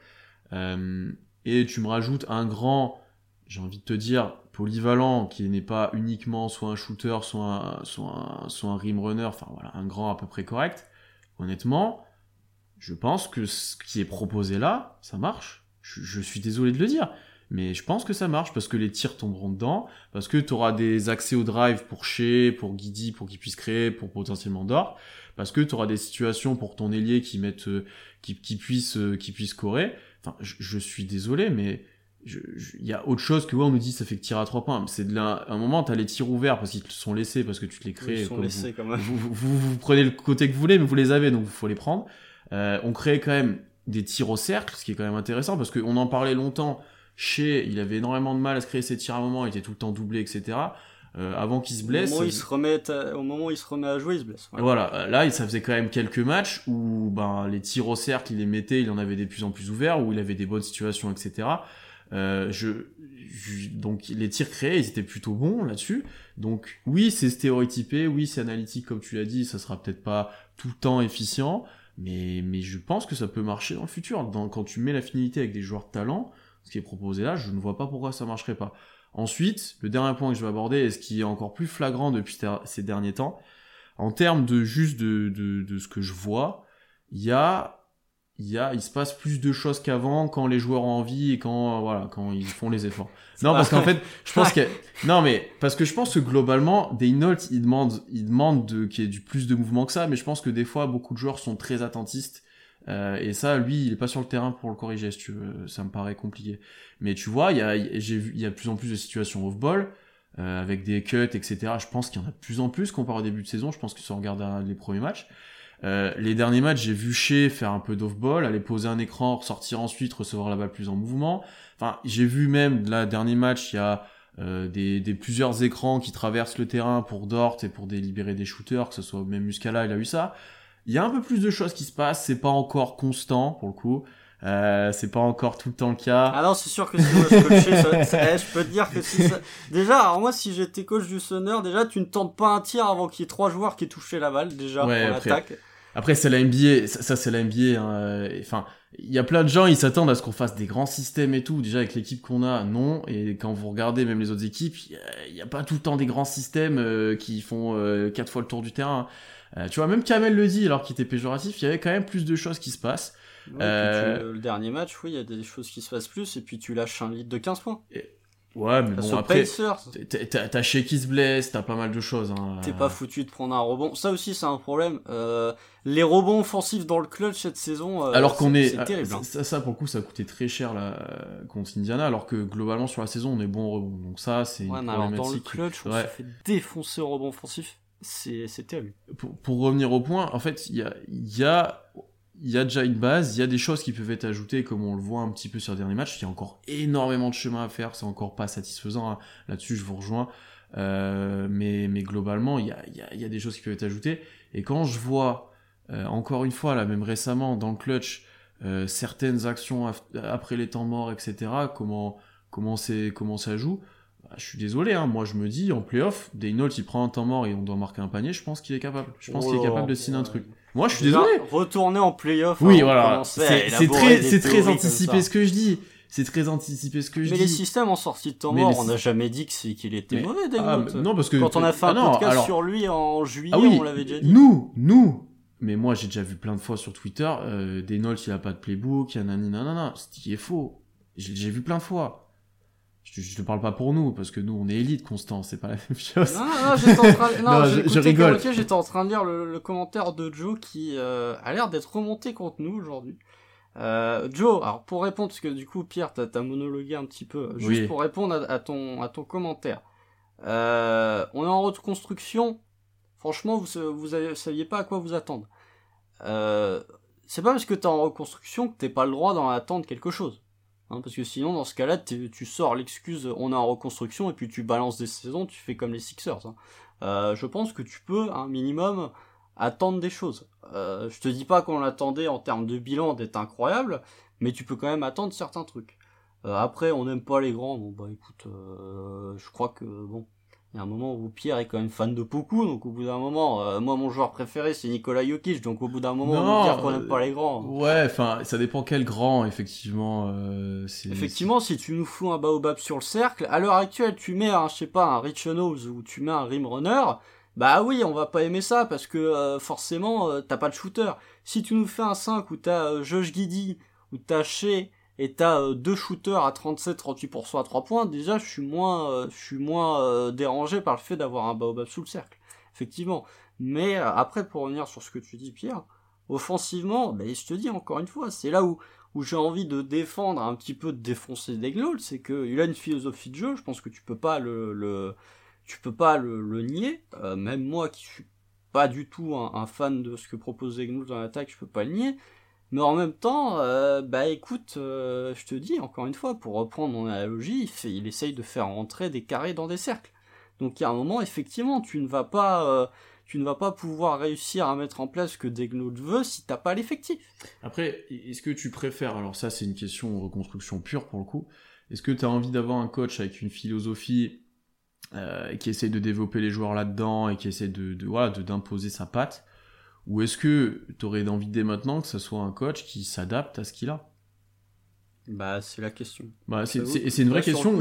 et tu me rajoutes un grand, j'ai envie de te dire, polyvalent, qui n'est pas uniquement soit un shooter, soit un, soit un, soit un rim runner, enfin voilà, un grand à peu près correct, honnêtement, je pense que ce qui est proposé là, ça marche. Je, suis désolé de le dire, mais je pense que ça marche parce que les tirs tomberont dedans, parce que tu auras des accès au drive pour Shea, pour Guidi, pour qu'il puisse créer, pour potentiellement Dort, parce que tu auras des situations pour ton ailier qui mettent, euh, qui, qui puisse, euh, qui puisse scorer. Enfin, je, suis désolé, mais il y a autre chose que ouais, on nous dit ça fait que tir à trois points. C'est de là, un moment, t'as les tirs ouverts parce qu'ils te sont laissés, parce que tu te les crées. Ils sont laissés vous, quand même. Vous, vous, vous, prenez le côté que vous voulez, mais vous les avez, donc il faut les prendre. Euh, on crée quand même des tirs au cercle, ce qui est quand même intéressant, parce qu'on en parlait longtemps. Chez, il avait énormément de mal à se créer ses tirs à un moment, il était tout le temps doublé, etc. Euh, avant qu'il se blesse. Au moment, où il se remet à, au moment où il se remet à jouer, il se blesse. Voilà, là, ça faisait quand même quelques matchs où ben, les tirs au cercle, il les mettait, il en avait des plus en plus ouverts, où il avait des bonnes situations, etc. Euh, je, donc les tirs créés, ils étaient plutôt bons là-dessus. Donc oui, c'est stéréotypé, oui, c'est analytique comme tu l'as dit, ça sera peut-être pas tout le temps efficient, mais, mais je pense que ça peut marcher dans le futur. Dans, quand tu mets l'affinité avec des joueurs de talent, ce qui est proposé là, je ne vois pas pourquoi ça marcherait pas. Ensuite, le dernier point que je vais aborder, et ce qui est encore plus flagrant depuis ces derniers temps, en termes de juste de, de, de ce que je vois, il y a il y a, il se passe plus de choses qu'avant quand les joueurs ont envie et quand, voilà, quand ils font les efforts. *laughs* Non, parce qu'en fait, je pense que, non, mais, parce que je pense que globalement, Daynault, il demande, il demande de, qu'il y ait du plus de mouvement que ça, mais je pense que des fois, beaucoup de joueurs sont très attentistes euh, et ça, lui, il est pas sur le terrain pour le corriger, si tu veux. Ça me paraît compliqué. Mais tu vois, il y a, j'ai vu, il y a de plus en plus de situations off-ball, euh, avec des cuts, etc. Je pense qu'il y en a de plus en plus comparé au début de saison. Je pense que si on regarde les premiers matchs. Euh, les derniers matchs, j'ai vu Shea faire un peu d'off-ball, aller poser un écran, ressortir ensuite, recevoir la balle plus en mouvement. Enfin, j'ai vu même, là, dernier match, il y a euh, des, des, plusieurs écrans qui traversent le terrain pour Dort et pour délibérer des shooters, que ce soit même Muscala, il a eu ça. Il y a un peu plus de choses qui se passent, c'est pas encore constant pour le coup. Euh, c'est pas encore tout le temps le cas. Ah non, c'est sûr que si je coachais, ça, je peux te dire que si ça... *laughs* Déjà, alors moi si j'étais coach du Sonner, déjà tu ne tentes pas un tir avant qu'il y ait trois joueurs qui aient touché la balle déjà ouais, pour l'attaque. Après c'est la NBA, ça, c'est la NBA. Hein. Enfin, il y a plein de gens, ils s'attendent à ce qu'on fasse des grands systèmes et tout. Déjà avec l'équipe qu'on a, non. Et quand vous regardez même les autres équipes, il n'y a, pas tout le temps des grands systèmes euh, qui font euh, quatre fois le tour du terrain. Euh, tu vois, même Kamel le dit, alors qu'il était péjoratif, il y avait quand même plus de choses qui se passent. Euh, le dernier match, oui, il y a des choses qui se passent plus, et puis tu lâches un lead de 15 points. Ouais, mais bon, après, t'as chez qui se blesse, t'as pas mal de choses. Hein. T'es pas foutu de prendre un rebond. Ça aussi, c'est un problème. Euh, les rebonds offensifs dans le clutch cette saison, alors qu'on est, terrible. Hein. Ça, ça, pour le coup, ça a coûté très cher là, contre Indiana, alors que globalement sur la saison, on est bon au rebond. Donc ça, c'est ouais, une alors dans le clutch, on se fait défoncer au rebond offensif c'est terrible. Pour, revenir au point, en fait, il y a, y, a, déjà une base, il y a des choses qui peuvent être ajoutées, comme on le voit un petit peu sur les derniers matchs. Il y a encore énormément de chemin à faire, c'est encore pas satisfaisant. Hein. Là-dessus, je vous rejoins. Euh, mais, globalement, il y a, des choses qui peuvent être ajoutées. Et quand je vois, euh, encore une fois, là, même récemment, dans le clutch, euh, certaines actions après les temps morts, etc., comment, comment, comment ça joue, bah, je suis désolé, hein, moi je me dis en playoff, Daynault il prend un temps mort et on doit marquer un panier, je pense qu'il est capable. Je pense qu'il est oh capable de signer un truc. Moi je suis désolé. Retourner en playoff. Oui, hein, voilà. C'est très, c'est très anticipé ce que je dis. C'est très anticipé ce que je dis. Mais les systèmes en sortie de temps mort, on n'a jamais dit qu'il était mauvais. Ah, non, parce que. Quand on a fait un ah, podcast sur lui en juillet, ah on l'avait déjà dit. Nous, nous, mais moi j'ai déjà vu plein de fois sur Twitter, euh, il a pas de playbook, il y a nanana, ce qui est faux. J'ai vu plein de fois je, je te parle pas pour nous, parce que nous, on est élite, Constant, c'est pas la même chose. Non, non, j'étais en train, *laughs* non, je, rigole. J'étais en train de lire le, commentaire de Joe qui euh, a l'air d'être remonté contre nous aujourd'hui. Euh, Joe, alors pour répondre, parce que du coup, Pierre, t'as as monologué un petit peu, juste pour répondre à, ton, à ton commentaire. Euh, on est en reconstruction. Franchement, vous, vous saviez pas à quoi vous attendre. Euh, c'est pas parce que t'es en reconstruction que t'es pas le droit d'en attendre quelque chose. Hein, parce que sinon, dans ce cas-là, tu sors l'excuse on est en reconstruction et puis tu balances des saisons, tu fais comme les Sixers. Hein. Euh, je pense que tu peux, un minimum, attendre des choses. Euh, je te dis pas qu'on l'attendait en termes de bilan d'être incroyable, mais tu peux quand même attendre certains trucs. Euh, après, on n'aime pas les grands, bon bah écoute, je crois que bon, Il y a un moment où Pierre est quand même fan de Poku, donc au bout d'un moment, euh, moi mon joueur préféré c'est Nicolas Jokic, donc au bout d'un moment on va dire qu'on n'aime pas les grands. Ouais, enfin ça dépend quel grand, effectivement. Euh, effectivement, si tu nous fous un baobab sur le cercle, à l'heure actuelle tu mets un, je sais pas, un Rich ou tu mets un Rim Runner, bah oui, on va pas aimer ça parce que euh, forcément euh, t'as pas de shooter. Si tu nous fais un 5 où t'as Josh Giddy, où t'as Shea et t'as euh, deux shooters à 37-38% à 3 points, déjà je suis moins, euh, je suis moins euh, dérangé par le fait d'avoir un baobab sous le cercle. Effectivement. Mais après, pour revenir sur ce que tu dis, Pierre, offensivement, ben, je te dis encore une fois, c'est là où, où j'ai envie de défendre un petit peu de défoncer Degnault, c'est qu'il a une philosophie de jeu, je pense que tu peux pas le, le tu peux pas le, le nier, même moi qui suis pas du tout un, fan de ce que propose Degnault dans l'attaque, je peux pas le nier, mais en même temps, euh, bah écoute, euh, je te dis encore une fois, pour reprendre mon analogie, il, essaye de faire rentrer des carrés dans des cercles. Donc il y a un moment, effectivement, tu ne vas pas, euh, pouvoir réussir à mettre en place ce que Degnaud veut si t'as pas l'effectif. Après, est-ce que tu préfères, alors ça c'est une question reconstruction pure pour le coup, est-ce que tu as envie d'avoir un coach avec une philosophie qui essaye de développer les joueurs là-dedans et qui essaie de, de d'imposer sa patte ou est-ce que tu aurais envie dès maintenant que ce soit un coach qui s'adapte à ce qu'il a? Bah, c'est la question. Bah, c'est, c'est, une vraie question.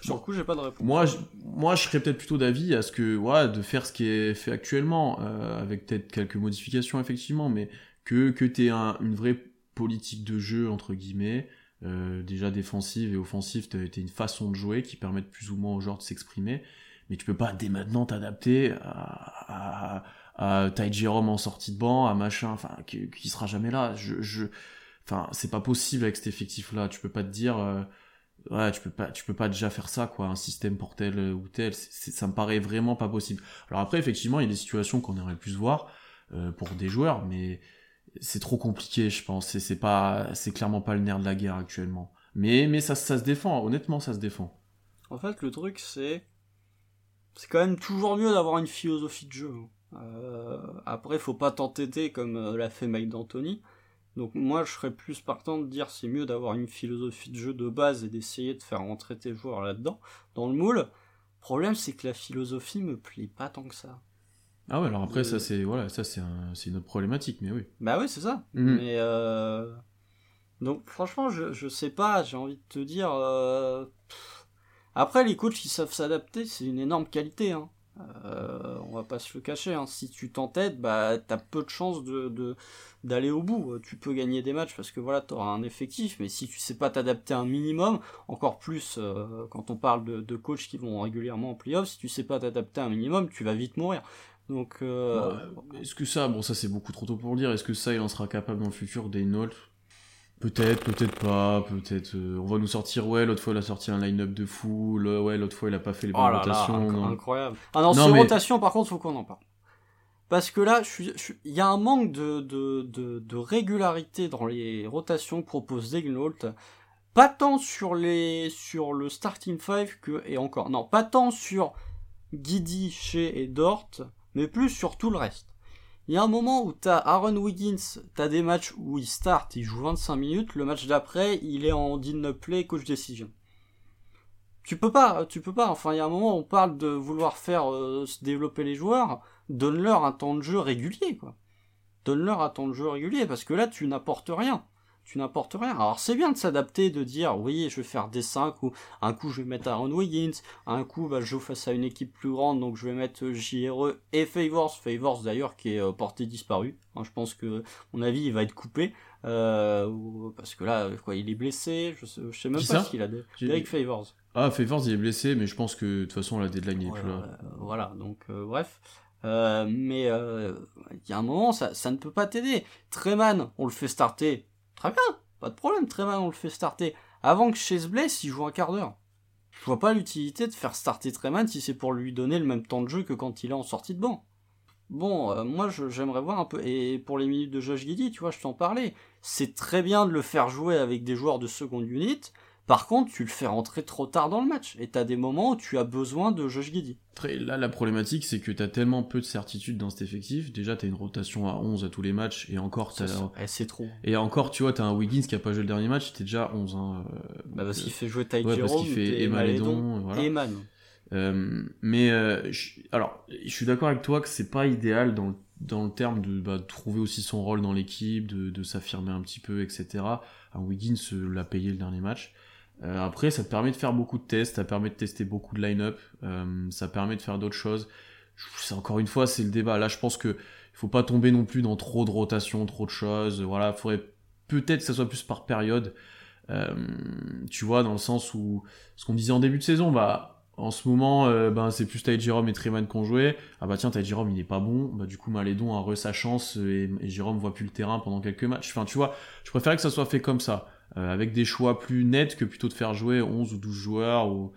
Sur le coup, j'ai pas de réponse. Moi, je, moi, je serais peut-être plutôt d'avis à ce que, ouais, de faire ce qui est fait actuellement, euh, avec peut-être quelques modifications, effectivement, mais que, que tu aies une vraie politique de jeu, entre guillemets, euh, déjà défensive et offensive, tu as une façon de jouer qui permettent plus ou moins aux joueurs de s'exprimer, mais tu peux pas dès maintenant t'adapter à à Ty Jerome en sortie de banc, à machin, enfin, qui, qui sera jamais là. Je, je, enfin, c'est pas possible avec cet effectif-là. Tu peux pas te dire, euh, ouais, tu peux pas, tu peux pas déjà faire ça, quoi, un système pour tel ou tel. ça me paraît vraiment pas possible. Alors après, effectivement, il y a des situations qu'on aimerait plus voir euh, pour des joueurs, mais c'est trop compliqué, je pense. C'est pas, c'est clairement pas le nerf de la guerre actuellement. Mais, mais ça, ça se défend. Honnêtement, ça se défend. En fait, le truc, c'est, c'est quand même toujours mieux d'avoir une philosophie de jeu. Hein. Euh, après, faut pas t'entêter comme euh, l'a fait Mike D'Antoni. Donc moi, je serais plus partant de dire c'est mieux d'avoir une philosophie de jeu de base et d'essayer de faire rentrer tes joueurs là-dedans, dans le moule. Le problème, c'est que la philosophie me plaît pas tant que ça. Ah ouais, alors après, ça c'est voilà, ça c'est une autre problématique, mais oui. Bah oui, c'est ça. Mhm. Mais euh... donc franchement, je, je sais pas, j'ai envie de te dire. Euh... Après, les coachs qui savent s'adapter, c'est une énorme qualité. Hein. Euh, on va pas se le cacher, hein. si tu t'entêtes, bah t'as peu de chances d'aller au bout. Tu peux gagner des matchs parce que voilà, t'auras un effectif, mais si tu sais pas t'adapter un minimum, encore plus euh, quand on parle de, de coachs qui vont régulièrement en playoff, si tu sais pas t'adapter un minimum, tu vas vite mourir. Donc, euh, est-ce que ça, bon ça c'est beaucoup trop tôt pour le dire, est-ce que ça il en sera capable dans le futur, des Peut-être, peut-être pas, peut-être. Euh, on va nous sortir, ouais, l'autre fois il a sorti un line-up de fou, ouais, l'autre fois il a pas fait les bonnes oh rotations. incroyable. Ah non, ces rotations par contre, faut qu'on en parle. Parce que là, il y a un manque de, de, de, régularité dans les rotations que propose Zegnault. Pas tant sur les sur le starting five que et encore non, pas tant sur Guidi, Shea et Dort, mais plus sur tout le reste. Il y a un moment où t'as Aaron Wiggins, t'as des matchs où il start, il joue 25 minutes, le match d'après, il est en din play, coach decision. Tu peux pas, tu peux pas. Enfin, il y a un moment où on parle de vouloir faire euh, se développer les joueurs, donne-leur un temps de jeu régulier, quoi. Donne-leur un temps de jeu régulier, parce que là, tu n'apportes rien tu n'apportes rien. Alors c'est bien de s'adapter, de dire oui, je vais faire des 5 ou un coup je vais mettre Aaron Wiggins, un coup bah, je joue face à une équipe plus grande donc je vais mettre JRE et Favors, Favors d'ailleurs qui est euh, porté disparu. je pense que mon avis il va être coupé euh, parce que là quoi il est blessé, je sais, sais même pas ce qu'il a. Derek Favors. Ah Favors il est blessé mais je pense que de toute façon la deadline est plus là. voilà donc euh, bref. mais il y a un moment, ça, ça ne peut pas t'aider. Treman, on le fait starter, Très bien, pas de problème, très bien, on le fait starter. Avant que Chase blesse, il joue un quart d'heure. Je vois pas l'utilité de faire starter Treman si c'est pour lui donner le même temps de jeu que quand il est en sortie de banc. Bon, euh, moi j'aimerais voir un peu. Et pour les minutes de Josh Giddy, tu vois, je t'en parlais. C'est très bien de le faire jouer avec des joueurs de seconde unit, par contre, tu le fais rentrer trop tard dans le match. Et t'as des moments où tu as besoin de Josh Giddy. Là, la problématique, c'est que t'as tellement peu de certitude dans cet effectif. Déjà, t'as une rotation à 11 à tous les matchs. Et encore, t'as... Eh, c'est trop. Et encore, tu vois, t'as un Wiggins qui a pas joué le dernier match. T'es déjà 11. Hein, bah, parce qu'il fait jouer Ty ouais, parce qu'il fait et Maledon. Voilà. Et Eman. mais alors, je suis d'accord avec toi que c'est pas idéal dans le, dans le terme de bah, trouver aussi son rôle dans l'équipe, de, de s'affirmer un petit peu, etc. Un Wiggins l'a payé le dernier match. Euh, après, ça te permet de faire beaucoup de tests, ça permet de tester beaucoup de line-up, euh, ça permet de faire d'autres choses. Encore une fois, c'est le débat. Là, je pense que il faut pas tomber non plus dans trop de rotation, trop de choses. Voilà, faudrait peut-être que ça soit plus par période. Euh, tu vois, dans le sens où ce qu'on disait en début de saison, bah en ce moment, euh, ben, c'est plus Ty Jerome et Treman qui ont joué. Ah bah tiens, Ty Jerome, il n'est pas bon. Bah, du coup, Malédon a re sa chance et, et Jérôme voit plus le terrain pendant quelques matchs. Enfin, tu vois, je préférais que ça soit fait comme ça. Euh, avec des choix plus nets que plutôt de faire jouer 11 ou 12 joueurs. Ou,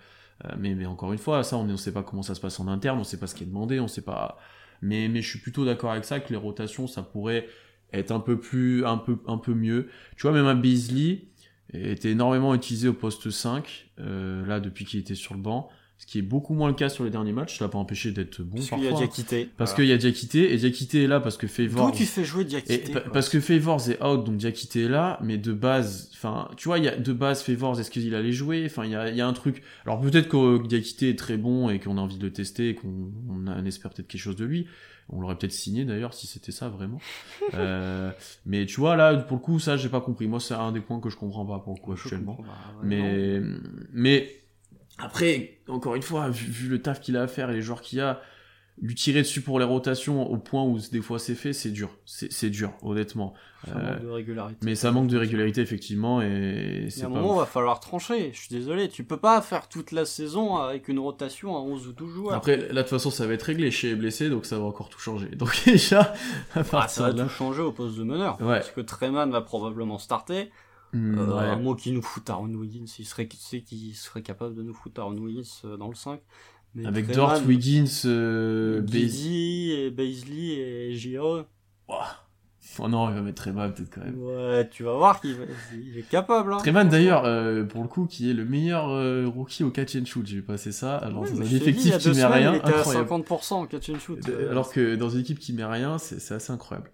euh, mais, mais encore une fois, ça, on ne sait pas comment ça se passe en interne, on sait pas ce qui est demandé, on sait pas. Mais, mais je suis plutôt d'accord avec ça, que les rotations, ça pourrait être un peu plus, un peu, un peu mieux. Tu vois, même un Beasley était énormément utilisé au poste 5, euh, là, depuis qu'il était sur le banc ce qui est beaucoup moins le cas sur les derniers matchs. Ça l'a pas empêché d'être bon parce parfois. Parce qu'il a quitté. Parce qu'il y a Diakité, et Diakité est là parce que Favors... D'où tu fais jouer Diakité Parce que Favors est out, donc Diakité est là, mais de base, enfin, tu vois, il y a de base Favors, est-ce qu'il allait jouer? Enfin, il y a, y a, un truc... Alors peut-être que Diakité est très bon et qu'on a envie de le tester et qu'on on espère peut-être quelque chose de lui. On l'aurait peut-être signé d'ailleurs si c'était ça vraiment. *laughs* euh, mais tu vois là pour le coup ça j'ai pas compris. Moi c'est un des points que je comprends pas pour le coup actuellement. Bah, mais mais après, encore une fois, vu, le taf qu'il a à faire et les joueurs qu'il a, lui tirer dessus pour les rotations au point où des fois c'est fait, c'est dur. C'est dur, honnêtement. Ça manque de régularité. Mais ça manque de régularité, effectivement. Et c'est à un moment, il va falloir trancher. Je suis désolé, tu peux pas faire toute la saison avec une rotation à 11 ou 12 joueurs. Après, là, de toute façon, ça va être réglé. Chez est blessé, donc ça va encore tout changer. *laughs* Donc, déjà, à part ah, ça, va tout changer au poste de meneur. Parce que Treman va probablement starter. Hmm, euh, Un mot qui nous fout Aaron Wiggins, il serait, qui serait capable de nous foutre Aaron Wiggins euh, dans le 5. Avec Dort, Wiggins, euh, et Baisley et Gio. Oh non, il va mettre Treman peut-être quand même. Ouais, tu vas voir qu'il est capable. Hein. Treman d'ailleurs, euh, pour le coup, qui est le meilleur rookie au catch and shoot. J'ai passé ça. Alors dans une effectif qui met rien, il était à 50% au catch and shoot. Alors que dans une équipe qui met rien, c'est assez incroyable.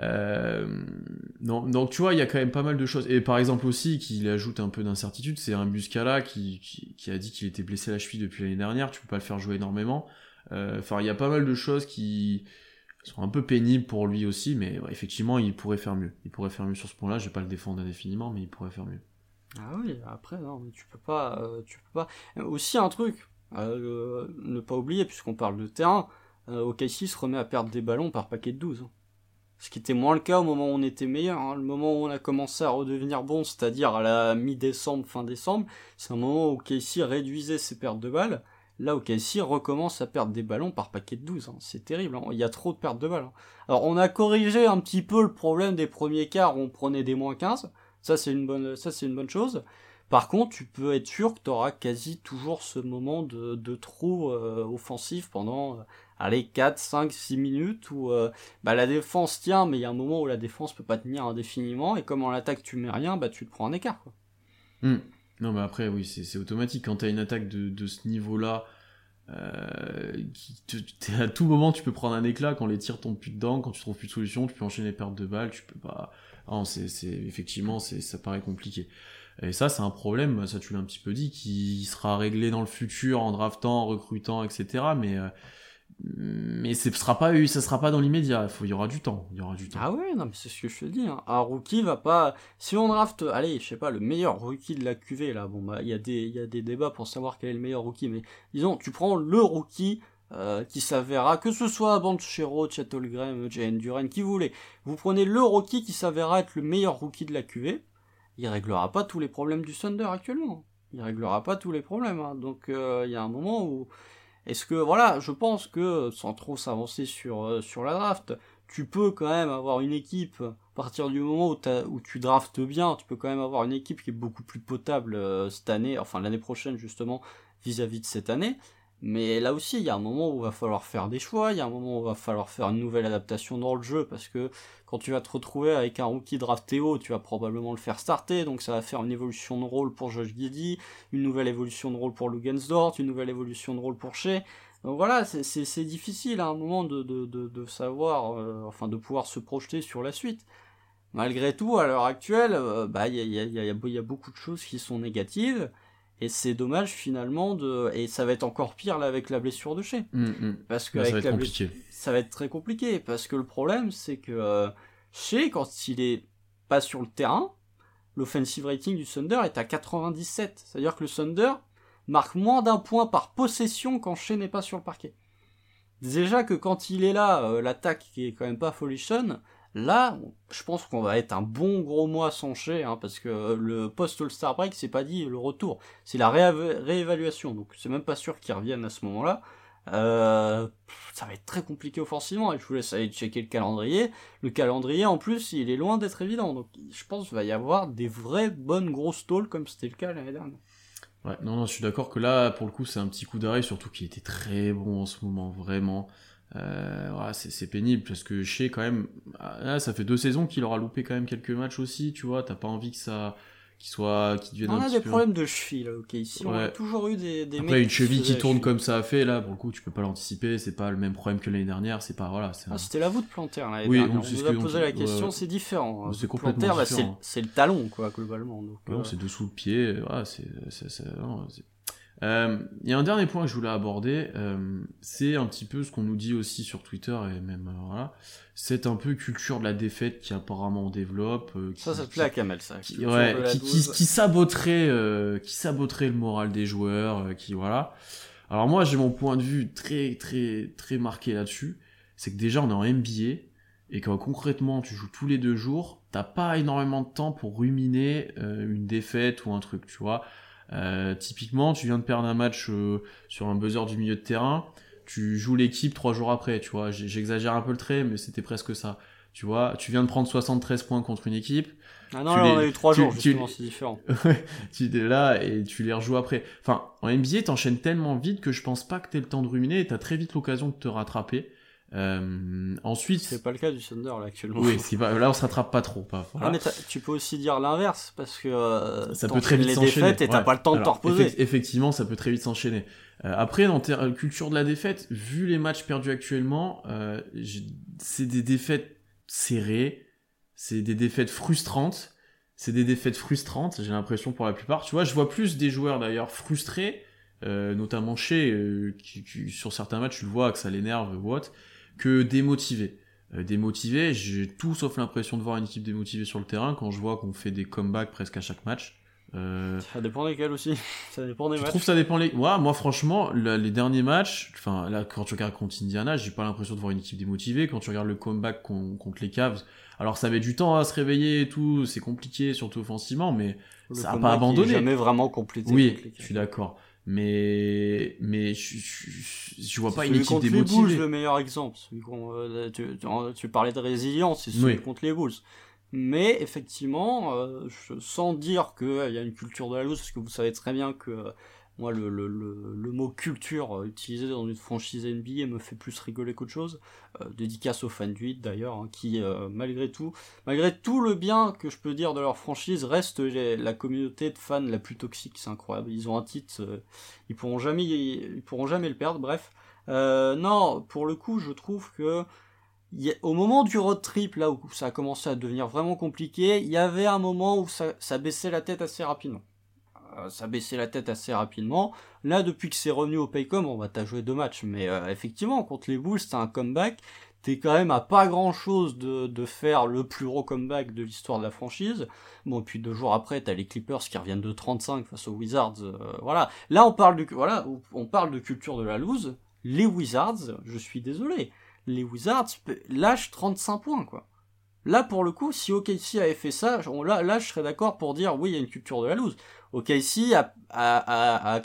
Euh, donc, donc, tu vois, il y a quand même pas mal de choses. Et par exemple aussi, qu'il ajoute un peu d'incertitude, c'est un Muscala qui, qui, qui a dit qu'il était blessé à la cheville depuis l'année dernière, tu peux pas le faire jouer énormément. Euh, enfin, il y a pas mal de choses qui sont un peu pénibles pour lui aussi, mais effectivement, il pourrait faire mieux. Il pourrait faire mieux sur ce point-là, je vais pas le défendre indéfiniment, mais il pourrait faire mieux. Ah oui, après, non, tu peux pas... Euh, tu peux pas... Aussi un truc, euh, ne pas oublier, puisqu'on parle de terrain, euh, OKC se remet à perdre des ballons par paquet de 12. Ce qui était moins le cas au moment où on était meilleur. Hein. Le moment où on a commencé à redevenir bon, c'est-à-dire à la mi-décembre, fin décembre, c'est un moment où Casey réduisait ses pertes de balles. Là où Casey recommence à perdre des ballons par paquet de 12. Hein. C'est terrible, hein. il y a trop de pertes de balles. Alors on a corrigé un petit peu le problème des premiers quarts où on prenait des moins 15. Ça c'est une bonne, chose. Par contre, tu peux être sûr que tu auras quasi toujours ce moment de, de trou euh, offensif pendant allez, 4, 5, 6 minutes où euh, bah, la défense tient, mais il y a un moment où la défense peut pas tenir indéfiniment, et comme en attaque tu mets rien, bah tu te prends un écart. Quoi. Hmm. Non, mais après, oui, c'est automatique. Quand tu as une attaque de, de ce niveau-là, euh, à tout moment tu peux prendre un éclat quand les tirs tombent plus dedans, quand tu trouves plus de solution, tu peux enchaîner les pertes de balles, tu peux pas. Effectivement, ça paraît compliqué. Et ça, c'est un problème, ça tu l'as un petit peu dit, qui sera réglé dans le futur en draftant, en recrutant, etc. Mais euh, mais ce sera pas ça sera pas dans l'immédiat il y aura du temps il y aura du temps ah ouais non mais c'est ce que je te dis hein. un rookie va pas si on draft allez je sais pas le meilleur rookie de la QV là bon bah il y a des il y a des débats pour savoir quel est le meilleur rookie mais disons tu prends le rookie euh, qui s'avérera que ce soit Banchero, Chet Holmgren, Jane Duran qui voulait vous prenez le rookie qui s'avérera être le meilleur rookie de la QV il réglera pas tous les problèmes du Thunder actuellement il réglera pas tous les problèmes hein. donc euh, il y a un moment où est-ce que, voilà, je pense que, sans trop s'avancer sur, euh, sur la draft, tu peux quand même avoir une équipe, à partir du moment où, tu draftes bien, tu peux quand même avoir une équipe qui est beaucoup plus potable euh, cette année, enfin l'année prochaine justement, vis-à-vis -vis de cette année. Mais là aussi, il y a un moment où il va falloir faire des choix, il y a un moment où il va falloir faire une nouvelle adaptation dans le jeu, parce que quand tu vas te retrouver avec un rookie drafté tu vas probablement le faire starter, donc ça va faire une évolution de rôle pour Josh Giddy, une nouvelle évolution de rôle pour Lugensdort, une nouvelle évolution de rôle pour Shea. Donc voilà, c'est difficile à un moment de, savoir, euh, enfin de pouvoir se projeter sur la suite. Malgré tout, à l'heure actuelle, euh, bah il a, y a beaucoup de choses qui sont négatives. Et c'est dommage finalement de et ça va être encore pire là avec la blessure de Shea. Mm, mm. Parce que Là, ça va être la compliqué. blessure- ça va être très compliqué parce que le problème c'est que euh, Shea quand il est pas sur le terrain, l'offensive rating du Thunder est à 97. C'est-à-dire que le Thunder marque moins d'un point par possession quand Shea n'est pas sur le parquet. Déjà que quand il est là, euh, l'attaque qui est quand même pas folichonne, là, je pense qu'on va être un bon gros mois sans Shea, hein, parce que euh, le post-All-Star Break, c'est pas dit le retour, c'est la rééva- réévaluation, donc c'est même pas sûr qu'ils reviennent à ce moment-là. Euh, ça va être très compliqué offensivement, et je vous laisse aller checker le calendrier. Le calendrier, en plus, il est loin d'être évident, donc je pense qu'il va y avoir des vraies bonnes grosses tôles, comme c'était le cas l'année dernière. Ouais, non, non, je suis d'accord que là, pour le coup, c'est un petit coup d'arrêt, surtout qu'il était très bon en ce moment, vraiment. Euh, voilà, c'est c'est pénible parce que chez quand même, ah, là, ça fait deux saisons qu'il aura loupé quand même quelques matchs aussi, tu vois. T'as pas envie que ça, qu'il soit, qu'il devienne On un a petit des peu. problèmes de cheville, là, ok. Ici, on a toujours eu des, des Après, une cheville qui tourne comme ça a fait, là, pour le coup, tu peux pas l'anticiper. C'est pas le même problème que l'année dernière. C'est pas, voilà, c'est. Ah, un- c'était la voûte plantaire l'année Oui, dernière. On c'est ce nous a posé la question, ouais. c'est différent. C'est Voûte complètement plantaire, bah, c'est différent. c'est le talon, quoi, globalement. Donc, Non, euh, c'est dessous le pied, voilà, c'est, Euh, Il y a un dernier point que je voulais aborder, euh, c'est un petit peu ce qu'on nous dit aussi sur Twitter et même euh, voilà, c'est un peu culture de la défaite qui apparemment on développe, euh, qui, ça, ça te plaît à Kamel, ça. qui, ouais, qui, qui, douze. qui saboterait, euh, qui saboterait le moral des joueurs, euh, qui voilà. Alors moi j'ai mon point de vue très très très marqué là-dessus, c'est que déjà on est en NBA et que concrètement tu joues tous les deux jours, t'as pas énormément de temps pour ruminer euh, une défaite ou un truc, tu vois. Euh, typiquement, tu viens de perdre un match euh, sur un buzzer du milieu de terrain, tu joues l'équipe trois jours après, tu vois. J'exagère un peu le trait, mais c'était presque ça. Tu vois, tu viens de prendre 73 points contre une équipe, Ah non, là, les- on a eu trois jours, tu- justement, c'est différent. *laughs* tu es là et tu les rejoues après. Enfin, en NBA, t'enchaînes tellement vite que je pense pas que t'aies le temps de ruminer et t'as très vite l'occasion de te rattraper. Euh, ensuite, C'est pas le cas du Thunder, là, actuellement. oui, ce qui va- là on se rattrape pas trop. Pas, Ah, mais tu peux aussi dire l'inverse, parce que euh, ça peut très vite les s'enchaîner. défaites et t'as pas le temps de Alors, te reposer. effect- effectivement, ça peut très vite s'enchaîner. Euh, après, dans ter- culture de la défaite, vu les matchs perdus actuellement, euh, j'ai- c'est des défaites serrées, c'est des défaites frustrantes, c'est des défaites frustrantes, j'ai l'impression pour la plupart. Tu vois, je vois plus des joueurs d'ailleurs frustrés, euh, notamment chez, euh, qui, qui- sur certains matchs, tu le vois que ça l'énerve ou autre, que démotivés. Euh, démotivés, j'ai tout sauf l'impression de voir une équipe démotivée sur le terrain quand je vois qu'on fait des comebacks presque à chaque match. Euh, Ça dépend desquels aussi. *laughs* Ça dépend des matchs. trouves que ça dépend les... Ouais, moi franchement, là, les derniers matchs, enfin là quand tu regardes contre Indiana, j'ai pas l'impression de voir une équipe démotivée. Quand tu regardes le comeback con- contre les Cavs, alors ça met du temps à se réveiller et tout, c'est compliqué, surtout offensivement, mais Le ça a pas abandonné. jamais vraiment complété. oui, je suis d'accord. Mais mais je, je, je- vois pas une équipe contre les démotivée. Bulls, le meilleur exemple. Euh, tu, tu- parlais de résilience, c'est celui Oui. contre les Bulls. Mais effectivement, euh, je- sans dire qu'il y a une culture de la loose, parce que vous savez très bien que euh, moi, le, le, le, le mot culture euh, utilisé dans une franchise NBA me fait plus rigoler qu'autre chose. Euh, dédicace aux fans du Heat d'ailleurs, hein, qui euh, malgré tout, malgré tout le bien que je peux dire de leur franchise, reste la communauté de fans la plus toxique. C'est incroyable. Ils ont un titre, euh, ils pourront jamais, ils pourront jamais le perdre. Bref. Euh, non, pour le coup, je trouve que au moment du road trip, là où ça a commencé à devenir vraiment compliqué, il y avait un moment où ça, ça baissait la tête assez rapidement. Euh, ça baissait la tête assez rapidement. Là, depuis que c'est revenu au Paycom, on va t'as joué deux matchs, mais euh, effectivement, contre les Bulls, t'as un comeback. T'es quand même à pas grand chose de, de faire le plus gros comeback de l'histoire de la franchise. Bon, puis deux jours après, t'as les Clippers qui reviennent de 35 face aux Wizards. euh, voilà. Là, on parle de, voilà, on parle de culture de la lose. Les Wizards, je suis désolé les Wizards lâchent 35 points, quoi. Là, pour le coup, si OKC avait fait ça, là, là, je serais d'accord pour dire, oui, il y a une culture de la loose. OKC a, a, a,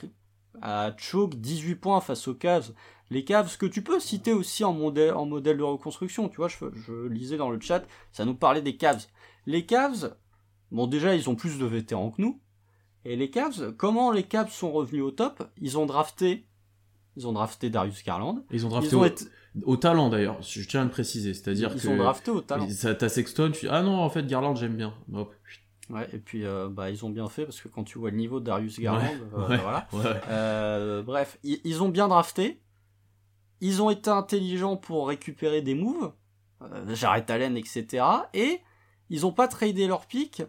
a, a choke 18 points face aux Cavs. Les Cavs, ce que tu peux citer aussi en modèle, en modèle de reconstruction, tu vois, je, je lisais dans le chat, ça nous parlait des Cavs. Les Cavs, bon, déjà, ils ont plus de vétérans que nous. Et les Cavs, comment les Cavs sont revenus au top? Ils ont drafté, ils ont drafté Darius Garland. Ils ont drafté Ils ont au, été- au talent d'ailleurs, je tiens à le préciser, c'est-à-dire ils que sont draftés au talent. ça- t'as Sexton, tu dis ah non en fait Garland j'aime bien. Hop. Ouais, et puis euh, bah, ils ont bien fait parce que quand tu vois le niveau de Darius Garland, euh, ouais. voilà. *laughs* Ouais. Euh, bref, ils, ils ont bien drafté. Ils ont été intelligents pour récupérer des moves, Jarrett Allen, etc. Et ils ont pas tradé leur pick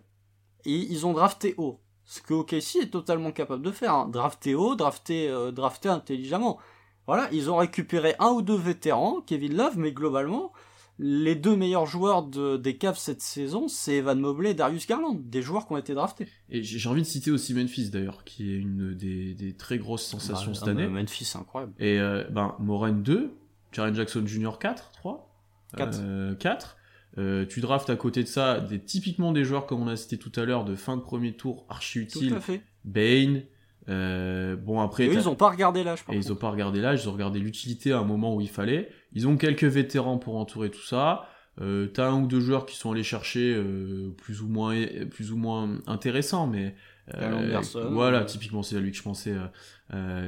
et ils ont drafté haut. ce que OKC est totalement capable de faire. Hein. Drafter haut, drafter, drafter intelligemment. Voilà, ils ont récupéré un ou deux vétérans, Kevin Love, mais globalement, les deux meilleurs joueurs des Cavs cette saison, c'est Evan Mobley et Darius Garland, des joueurs qui ont été draftés. Et j'ai envie de citer aussi Memphis d'ailleurs, qui est une des, très grosses sensations bah, cette année. Memphis, c'est incroyable. Et euh, ben, Moran 2, Jaren Jackson Jr. 4, 3 4. 4. Euh, tu draftes à côté de ça des, typiquement des joueurs comme on a cité tout à l'heure de fin de premier tour archi utile. Tout à fait. Bane. Euh, bon après. ils ont pas regardé l'âge. Et ils ont pas regardé l'âge, ils ont regardé l'utilité à un moment où il fallait. Ils ont quelques vétérans pour entourer tout ça. Euh, T'as un ou deux joueurs qui sont allés chercher euh, plus ou moins plus ou moins intéressants, mais euh, voilà, typiquement c'est à lui que je pensais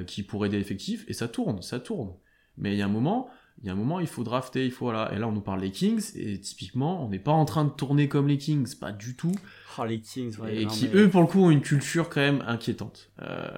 qui pourrait aider l'effectif et ça tourne, ça tourne. Mais il y a un moment, il y a un moment, il faut drafter, il faut voilà. Et là, on nous parle des Kings, et typiquement, on n'est pas en train de tourner comme les Kings, pas du tout. Oh, les Kings, ouais, Et qui, eux, pour le coup, ont une culture quand même inquiétante. Euh,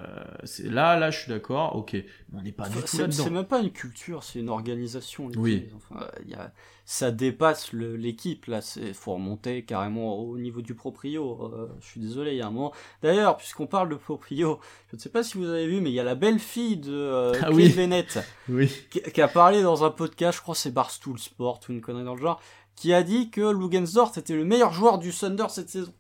là, là, je suis d'accord, ok. On n'est pas du tout là-dedans. C'est même pas une culture, c'est une organisation. Les oui. Enfin, y a, ça dépasse l'équipe, là. Il faut remonter carrément au niveau du proprio. Euh, je suis désolé, il y a un moment. D'ailleurs, puisqu'on parle de proprio, je ne sais pas si vous avez vu, mais il y a la belle fille de euh, ah, oui. *laughs* oui. Qui, qui, a parlé dans un podcast, je crois c'est Barstool Sport ou une connerie dans le genre, qui a dit que Lugensdorf était le meilleur joueur du Thunder cette saison.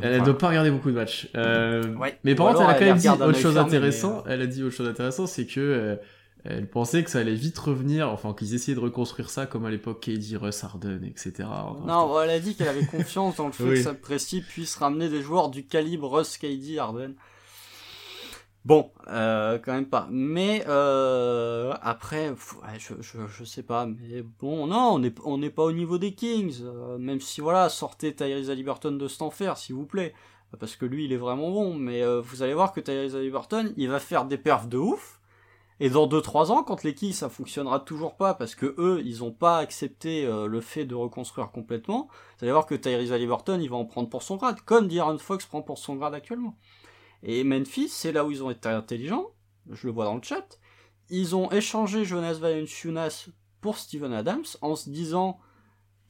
Elle ne doit pas regarder beaucoup de matchs. Euh, mais par contre, elle a quand même dit autre chose intéressant. Elle a dit autre chose intéressant, c'est que euh, elle pensait que ça allait vite revenir, enfin qu'ils essayaient de reconstruire ça comme à l'époque KD, Russ, Harden, etc. non, elle a dit qu'elle avait confiance dans le *laughs* fait que ça précis puisse ramener des joueurs du calibre Russ, KD, Harden. Bon, euh, quand même pas. Mais euh, après, je, je, je, sais pas. Mais bon, non, on n'est on pas au niveau des Kings. Euh, même si voilà, sortez Tyrese Haliburton de cet s'il vous plaît, parce que lui, il est vraiment bon. Mais euh, vous allez voir que Tyrese Haliburton, il va faire des perfs de ouf. Et dans 2-3 ans, quand les Kings ça fonctionnera toujours pas parce que eux, ils ont pas accepté euh, le fait de reconstruire complètement, vous allez voir que Tyrese Haliburton, il va en prendre pour son grade, comme D'Aaron Fox prend pour son grade actuellement. Et Memphis, c'est là où ils ont été intelligents, je le vois dans le chat. Ils ont échangé Jonas Valanciunas pour Steven Adams en se disant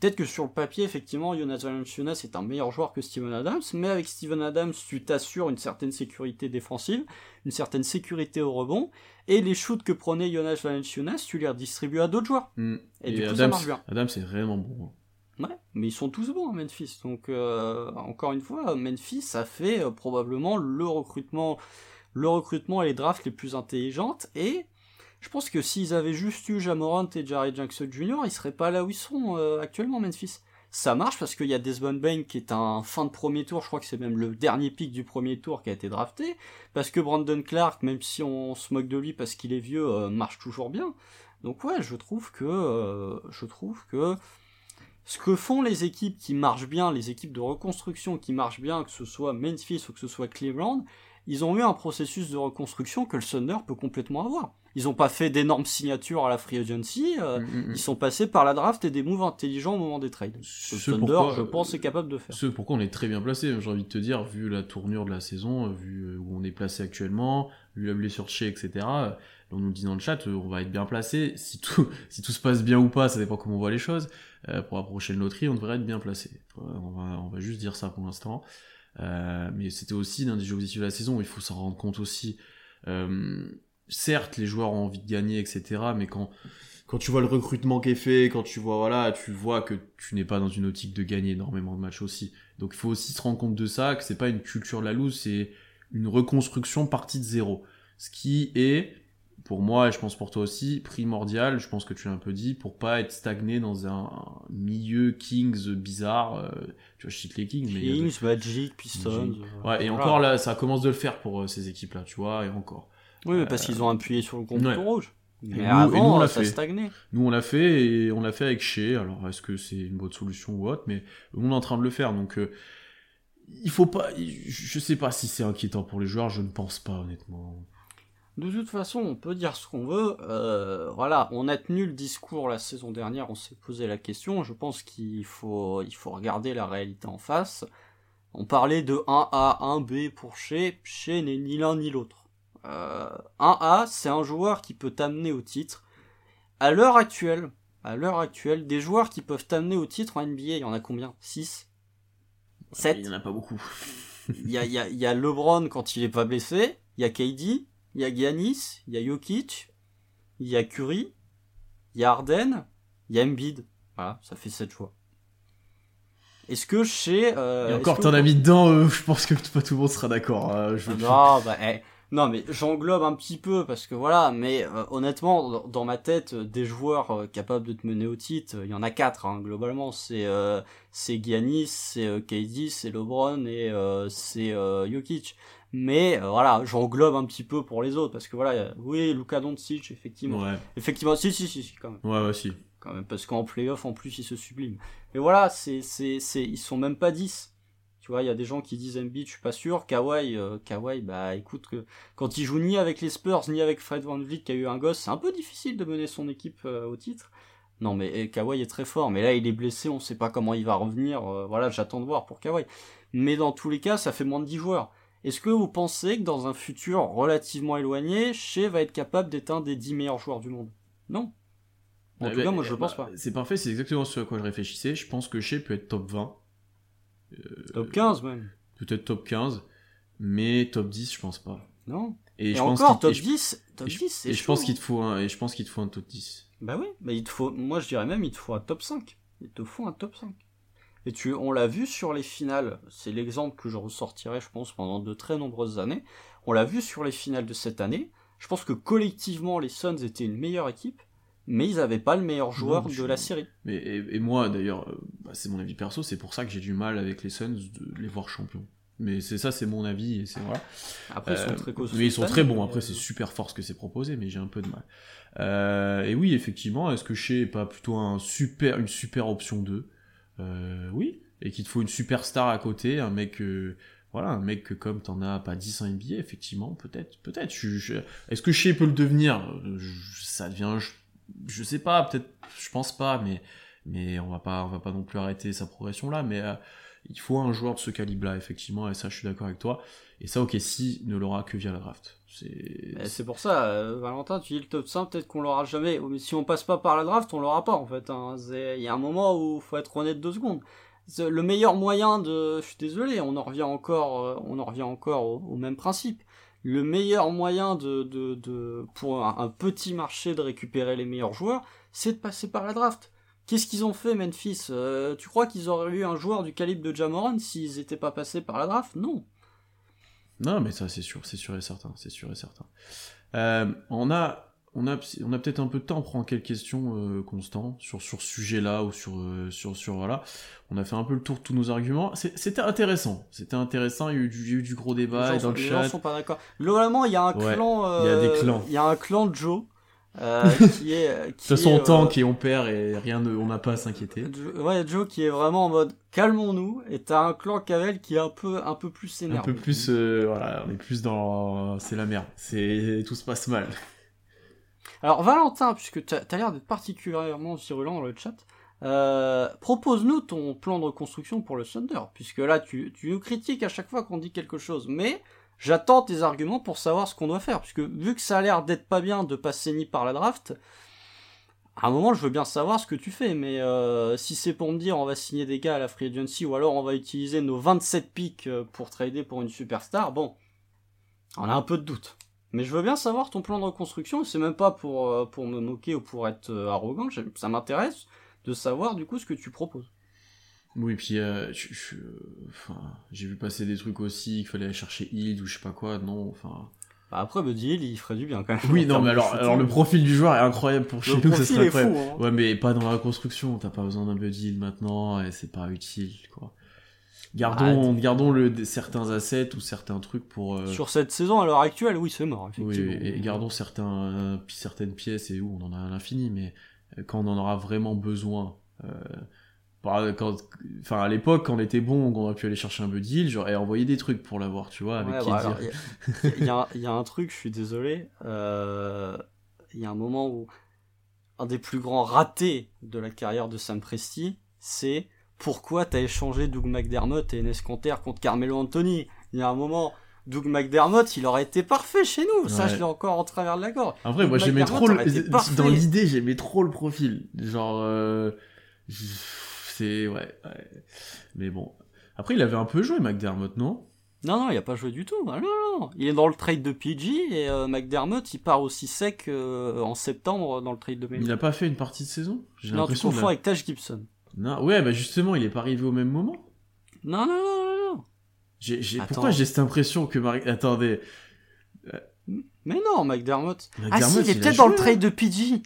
peut-être que sur le papier, effectivement, Jonas Valanciunas est un meilleur joueur que Steven Adams, mais avec Steven Adams, tu t'assures une certaine sécurité défensive, une certaine sécurité au rebond, et les shoots que prenait Jonas Valanciunas, tu les redistribues à d'autres joueurs. Mm. Et, du coup, ça marche bien. Adams c'est vraiment bon. Ouais, mais ils sont tous bons à Memphis. Donc euh, encore une fois, Memphis a fait euh, probablement le recrutement, le recrutement et les drafts les plus intelligentes. Et je pense que s'ils avaient juste eu Jamorant et Jared Jackson Jr., ils seraient pas là où ils sont euh, actuellement Memphis. Ça marche parce qu'il y a Desmond Bain qui est un fin de premier tour, je crois que c'est même le dernier pic du premier tour qui a été drafté, parce que Brandon Clark, même si on se moque de lui parce qu'il est vieux, marche toujours bien. Donc ouais, je trouve que je trouve que ce que font les équipes qui marchent bien, les équipes de reconstruction qui marchent bien, que ce soit Memphis ou que ce soit Cleveland, ils ont eu un processus de reconstruction que le Thunder peut complètement avoir. Ils n'ont pas fait d'énormes signatures à la free agency, euh, mm, mm, mm. ils sont passés par la draft et des moves intelligents au moment des trades. Le Thunder, je pense, est capable de faire. Ce pourquoi on est très bien placé, j'ai envie de te dire, vu la tournure de la saison, vu où on est placé actuellement, vu la blessure de chez, etc on nous dit dans le chat, euh, on va être bien placé. *laughs* Si tout, si tout se passe bien ou pas, ça dépend comment on voit les choses. Euh, pour la prochaine loterie, on devrait être bien placé. On va, on va juste dire ça pour l'instant. Euh, mais c'était aussi l'un des positifs de la saison. Il faut s'en rendre compte aussi. Certes, les joueurs ont envie de gagner, etc. Mais quand quand tu vois le recrutement qui est fait, quand tu vois voilà, tu vois que tu n'es pas dans une optique de gagner énormément de matchs aussi. Donc il faut aussi se rendre compte de ça, que c'est pas une culture de la loose, c'est une reconstruction partie de zéro. Ce qui est pour moi, et je pense pour toi aussi, primordial, je pense que tu l'as un peu dit, pour pas être stagné dans un, milieu Kings bizarre. Euh, tu vois, je cite les Kings, mais. Kings, Magic, Pistons. Euh, ouais, et encore là, ça commence de le faire pour euh, ces équipes-là, tu vois, et encore. Oui, parce qu'ils ont appuyé sur le compte rouge. Mais nous, avant, on l'a fait. stagné. Nous, on l'a fait, et on l'a fait avec Shea. Alors, est-ce que c'est une bonne solution ou autre? Mais on est en train de le faire, donc. il faut pas. Je sais pas si c'est inquiétant pour les joueurs, je ne pense pas, honnêtement. De toute façon, on peut dire ce qu'on veut. Euh, voilà, on a tenu le discours la saison dernière, on s'est posé la question. Je pense qu'il faut, il faut regarder la réalité en face. On parlait de 1A, 1B pour Chez. Chez n'est ni l'un ni l'autre. Euh, 1A, c'est un joueur qui peut t'amener au titre. À l'heure actuelle, à l'heure actuelle, des joueurs qui peuvent t'amener au titre en NBA, il y en a combien? 6 7 Il n'y en a pas beaucoup. Il y a, y, a, y a LeBron quand il est pas blessé, il y a KD, il y a Giannis, il y a Jokic, il y a Curry, il y a Harden, il y a Embiid. Voilà, ça fait 7 choix. Est-ce que chez... Euh, Et encore, t'en as mis dedans, euh, *laughs* je pense que pas tout le monde sera d'accord. hein, je... Non, bah, eh, non, mais j'englobe un petit peu parce que voilà, mais euh, honnêtement, dans, ma tête, euh, des joueurs euh, capables de te mener au titre, euh, il y en a quatre hein, globalement. C'est euh, c'est Giannis, c'est euh, KD, c'est LeBron et euh, c'est euh, Jokic. Mais euh, voilà, j'englobe un petit peu pour les autres parce que voilà, oui, Luka Doncic, effectivement, Ouais, effectivement, si si si, si quand même ouais, ouais, si. quand même, parce qu'en playoff, en plus, ils se subliment. Mais voilà, c'est, c'est, c'est, ils sont même pas 10. Tu vois, il y a des gens qui disent Embiid, je suis pas sûr. Kawhi, euh, Kawhi, bah écoute, que quand il joue ni avec les Spurs, ni avec Fred Van Vliet qui a eu un gosse, c'est un peu difficile de mener son équipe euh, au titre. Non, mais eh, Kawhi est très fort, mais là il est blessé, on sait pas comment il va revenir. euh, voilà, j'attends de voir pour Kawhi. Mais dans tous les cas, ça fait moins de 10 joueurs. Est-ce que vous pensez que dans un futur relativement éloigné, Shea va être capable d'être un des 10 meilleurs joueurs du monde? Non. En Ouais, tout bah, cas, moi je bah, pense pas. C'est parfait, c'est exactement ce à quoi je réfléchissais. Je pense que Shea peut être top 20. Euh, Top 15 même. Peut-être top 15. Mais top 10, je pense pas. Non. Et, Et, je pense encore, qu'il- top et je- 10, top et je- 10, c'est Et je chaud, pense hein. qu'il te faut un, et je pense qu'il te faut un top 10. Bah oui, mais il te faut, moi je dirais même, il te faut un top 5. Il te faut un top 5. Et tu, on l'a vu sur les finales, c'est l'exemple que je ressortirai, je pense, pendant de très nombreuses années. On l'a vu sur les finales de cette année. Je pense que collectivement, les Suns étaient une meilleure équipe, mais ils n'avaient pas le meilleur joueur Non, de la série. Mais, et, et moi, d'ailleurs, euh, bah, c'est mon avis perso, c'est pour ça que j'ai du mal avec les Suns de les voir champions. Mais c'est ça, c'est mon avis, et c'est voilà. Après, ils sont Euh, très costauds mais ils sont très bons. Après, euh, c'est super fort ce que c'est proposé, mais j'ai un peu de mal. Euh, et oui, effectivement, est-ce que Shea est pas plutôt un super, une super option 2 euh, Oui. Et qu'il te faut une superstar à côté, un mec, euh, voilà, un mec que comme t'en as pas 10 en NBA, effectivement, peut-être, peut-être. Je, je- Est-ce que Shea peut le devenir? Euh, je- Ça devient, je, sais pas, peut-être, je pense pas, mais, mais on va pas, on va pas non plus arrêter sa progression là, mais euh, il faut un joueur de ce calibre-là, effectivement, et ça, je suis d'accord avec toi. Et ça, ok, si ne l'aura que via la draft. C'est. Pour ça, euh, Valentin, tu dis le top 5, peut-être qu'on l'aura jamais. Oh, Mais si on passe pas par la draft, on l'aura pas en fait. hein. Il y a un moment où faut être honnête deux secondes. Le meilleur moyen de, je suis désolé, on en revient encore, euh, on en revient encore au même principe. Le meilleur moyen de, pour un, petit marché de récupérer les meilleurs joueurs, c'est de passer par la draft. Qu'est-ce qu'ils ont fait, Memphis? Euh, Tu crois qu'ils auraient eu un joueur du calibre de Jamoran s'ils étaient pas passés par la draft? Non. Non, mais ça, c'est sûr, c'est sûr et certain, c'est sûr et certain. Euh, on a, on a, on a peut-être un peu de temps pour prendre quelques questions, euh, Constant, sur, sur ce sujet-là ou sur, euh, sur, sur, voilà. On a fait un peu le tour de tous nos arguments. C'était intéressant, c'était intéressant, il y a eu du, il y a eu du gros débat les gens, dans sont, le les gens chat. sont pas d'accord. Globalement, il y a un Ouais, clan. il y a des euh, clans. Il y a un clan de Joe euh, *laughs* qui est. De toute façon, on tank et on perd et rien ne, on n'a pas à s'inquiéter. Ouais, Joe qui est vraiment en mode calmons-nous. Et t'as un clan Kavel qui est un peu, un peu plus Un énervé. peu plus, euh, voilà, on est plus dans, c'est la merde, c'est, tout se passe mal. Alors Valentin, puisque t'as as, l'air d'être particulièrement virulent dans le chat, euh, propose-nous ton plan de reconstruction pour le Thunder, puisque là tu, tu nous critiques à chaque fois qu'on dit quelque chose, mais j'attends tes arguments pour savoir ce qu'on doit faire, puisque vu que ça a l'air d'être pas bien de passer ni par la draft, à un moment je veux bien savoir ce que tu fais, mais euh, si c'est pour me dire on va signer des gars à la free agency ou alors on va utiliser nos 27 picks euh, pour trader pour une superstar, bon, on a un peu de doute. Mais je veux bien savoir ton plan de reconstruction, c'est même pas pour, euh, pour me moquer ou pour être euh, arrogant, ça m'intéresse de savoir du coup ce que tu proposes. Oui, puis euh, je- je- enfin, j'ai vu passer des trucs aussi, qu'il fallait aller chercher Hild ou je sais pas quoi, non, enfin... Bah après, Buddy Hield, il ferait du bien quand même. Oui, non, mais alors, le profil du joueur est incroyable pour chez Le nous, ça serait est fou, incroyable. hein. Ouais, mais pas dans la construction, t'as pas besoin d'un Buddy Hield maintenant, et c'est pas utile, quoi. Gardons, Ah, gardons le, certains assets ou certains trucs pour... euh, Sur cette saison, à l'heure actuelle, oui, c'est mort, Oui, effectivement. et gardons certains, euh, certaines pièces et où on en a à l'infini, mais euh, quand on en aura vraiment besoin, euh, quand, enfin à l'époque quand on était bon, on aurait pu aller chercher un peu d'île, j'aurais envoyé des trucs pour l'avoir, tu vois, avec Ouais, bah, Il y, a- *laughs* y un- il y a un truc, je suis désolé. euh, Il y a un moment où un des plus grands ratés de la carrière de Sam Presti, c'est pourquoi t'as échangé Doug McDermott et Enes Kanter contre Carmelo Anthony? Il y a un moment, Doug McDermott, il aurait été parfait chez nous. Ça, je l'ai encore en travers de la gorge. Après, moi Doug j'aimais McDermott trop le- dans l'idée, j'aimais trop le profil, genre euh, c'est ouais, ouais, mais bon. Après, il avait un peu joué McDermott, non? Non, non, il a pas joué du tout. Non, non. Il est dans le trade de PG et euh, McDermott, il part aussi sec euh, en septembre dans le trade de Il n'a pas fait une partie de saison? J'ai Non, tu confonds avec Taj Gibson. Non, ouais, bah justement, il est pas arrivé au même moment. Non, non, non, non, J'ai, Pourquoi j'ai cette impression que Marie... Attendez. Mais non, McDermott. ah si, il est peut-être dans le trade de PG.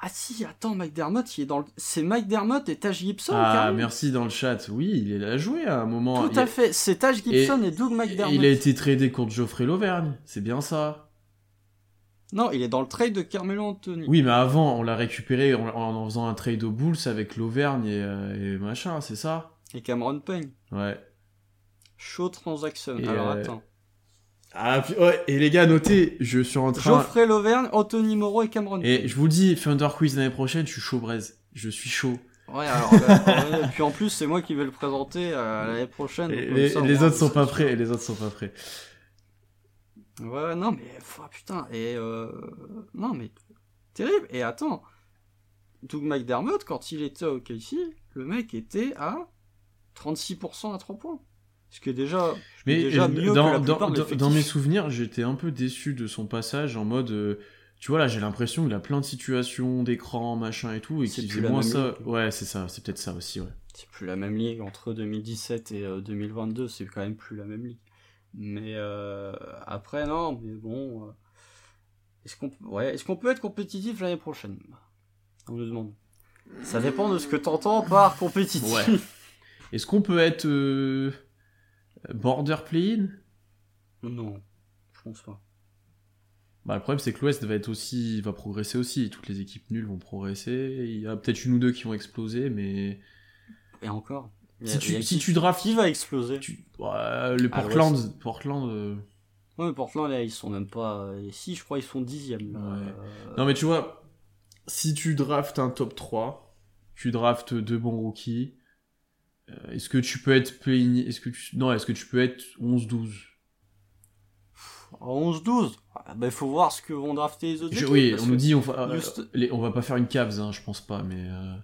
Ah si, attends, McDermott, il est dans le... c'est McDermott et Taj Gibson. Ah, merci dans le chat. Oui, il a joué à un moment. Tout à fait, c'est Taj Gibson et, Doug McDermott. Il a été tradé contre Geoffrey Lauvergne, c'est bien ça. Non, il est dans le trade de Carmelo Anthony. Oui, mais avant, on l'a récupéré en, en, faisant un trade aux Bulls avec l'Auvergne et, euh, et, machin, c'est ça? Et Cameron Payne. Ouais. Show transaction. Alors euh, attends. Ah, et les gars, notez, je suis en train. Geoffrey Lauvergne, Anthony Moreau et Cameron. Et je vous dis, Thunder Quiz l'année prochaine, je suis chaud, braise. Je suis chaud. Ouais, alors, *laughs* et puis en plus, c'est moi qui vais le présenter euh, l'année prochaine. les, autres sont pas prêts, les autres sont pas prêts. Ouais, non, mais, putain, et euh, non, mais, terrible. Et attends, Doug McDermott, quand il était au KC, le mec était à 36% à 3 points. Ce qui est déjà, mais déjà mieux dans, que la dans, mes souvenirs, j'étais un peu déçu de son passage en mode. Euh, tu vois, là, j'ai l'impression qu'il a plein de situations, d'écran, machin et tout, et qu'il faisait moins ça. Ouais, c'est ça, c'est peut-être ça aussi, ouais. C'est plus la même ligue entre 2017 et 2022, euh, c'est quand même plus la même ligue. Mais euh, après, non, mais bon. est-ce qu'on ouais, est qu'on peut être compétitif l'année prochaine? On nous demande. Ça dépend de ce que t'entends par compétitif. Ouais. Est-ce qu'on peut être Border play Non, je pense pas. Bah, le problème, c'est que l'Ouest va être aussi, va progresser aussi. Toutes les équipes nulles vont progresser. Il y a peut-être une ou deux qui vont exploser, mais. Et encore? Si, tu, si tu drafts. Qui va exploser le ah, Portland. Portland. Euh, ouais, mais Portland, là, ils sont même pas. Si, je crois, ils sont dixièmes. Euh, non, mais tu vois, si tu draftes un top 3, tu draftes deux bons rookies, euh, est-ce que tu peux être play est-ce que tu non est-ce que tu peux être 11-12 11-12 ah, bah, il faut voir ce que vont drafter les autres équipes, oui on nous dit on va, euh, on va pas faire une Cavs hein, je pense pas mais euh...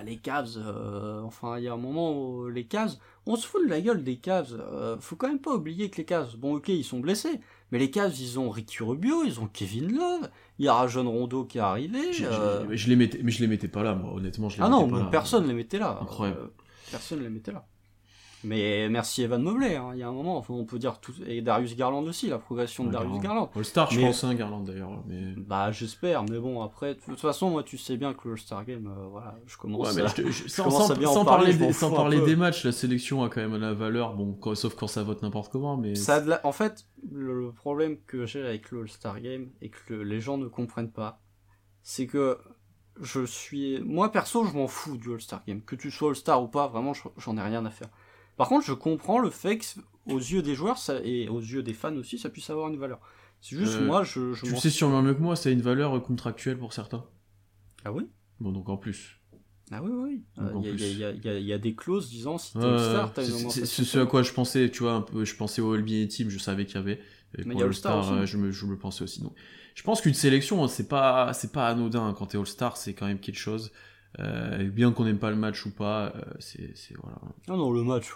bah, les Cavs euh, enfin il y a un moment où les Cavs on se fout de la gueule des Cavs faut quand même pas oublier que les Cavs bon ok ils sont blessés mais les Cavs ils ont Ricky Rubio ils ont Kevin Love il y a Rajon Rondo qui est arrivé je, les mettais mais je les mettais pas là moi honnêtement je les ah non personne les mettait là. Incroyable. Personne ne les mettait là. Mais merci Evan Mobley, hein. il y a un moment, on peut dire tout, et Darius Garland aussi, la progression de Darius Garland. All-Star, je pense, hein, Garland d'ailleurs. Mais... Bah, j'espère, mais bon, après, de toute façon, moi, tu sais bien que l'All-Star Game, euh, voilà, je commence, à, sans, parler, des, sans parler des matchs, la sélection a quand même la valeur, bon, sauf quand ça vote n'importe comment, mais. Ça En fait, le, problème que j'ai avec l'All-Star Game, et que les gens ne comprennent pas, c'est que je suis. Moi, perso, je m'en fous du All-Star Game. Que tu sois All-Star ou pas, vraiment, j'en ai rien à faire. Par contre, je comprends le fait que, aux yeux des joueurs ça, et aux yeux des fans aussi, ça puisse avoir une valeur. C'est juste, euh, moi, je. je tu sais sûrement mieux que moi, ça a une valeur contractuelle pour certains. Ah oui? Bon, donc en plus. Ah oui, oui. Il y, a des clauses disant si t'es All-Star, t'as une C'est ce à quoi je pensais, tu vois, un peu, je pensais au NBA Team, je savais qu'il y avait. Mais il y a All-Star, euh, je me, je me pensais aussi. Non je pense qu'une sélection, c'est pas, c'est pas anodin. Quand t'es All-Star, c'est quand même quelque chose. Euh, bien qu'on n'aime pas le match ou pas, euh, c'est, voilà. Non, non, le match,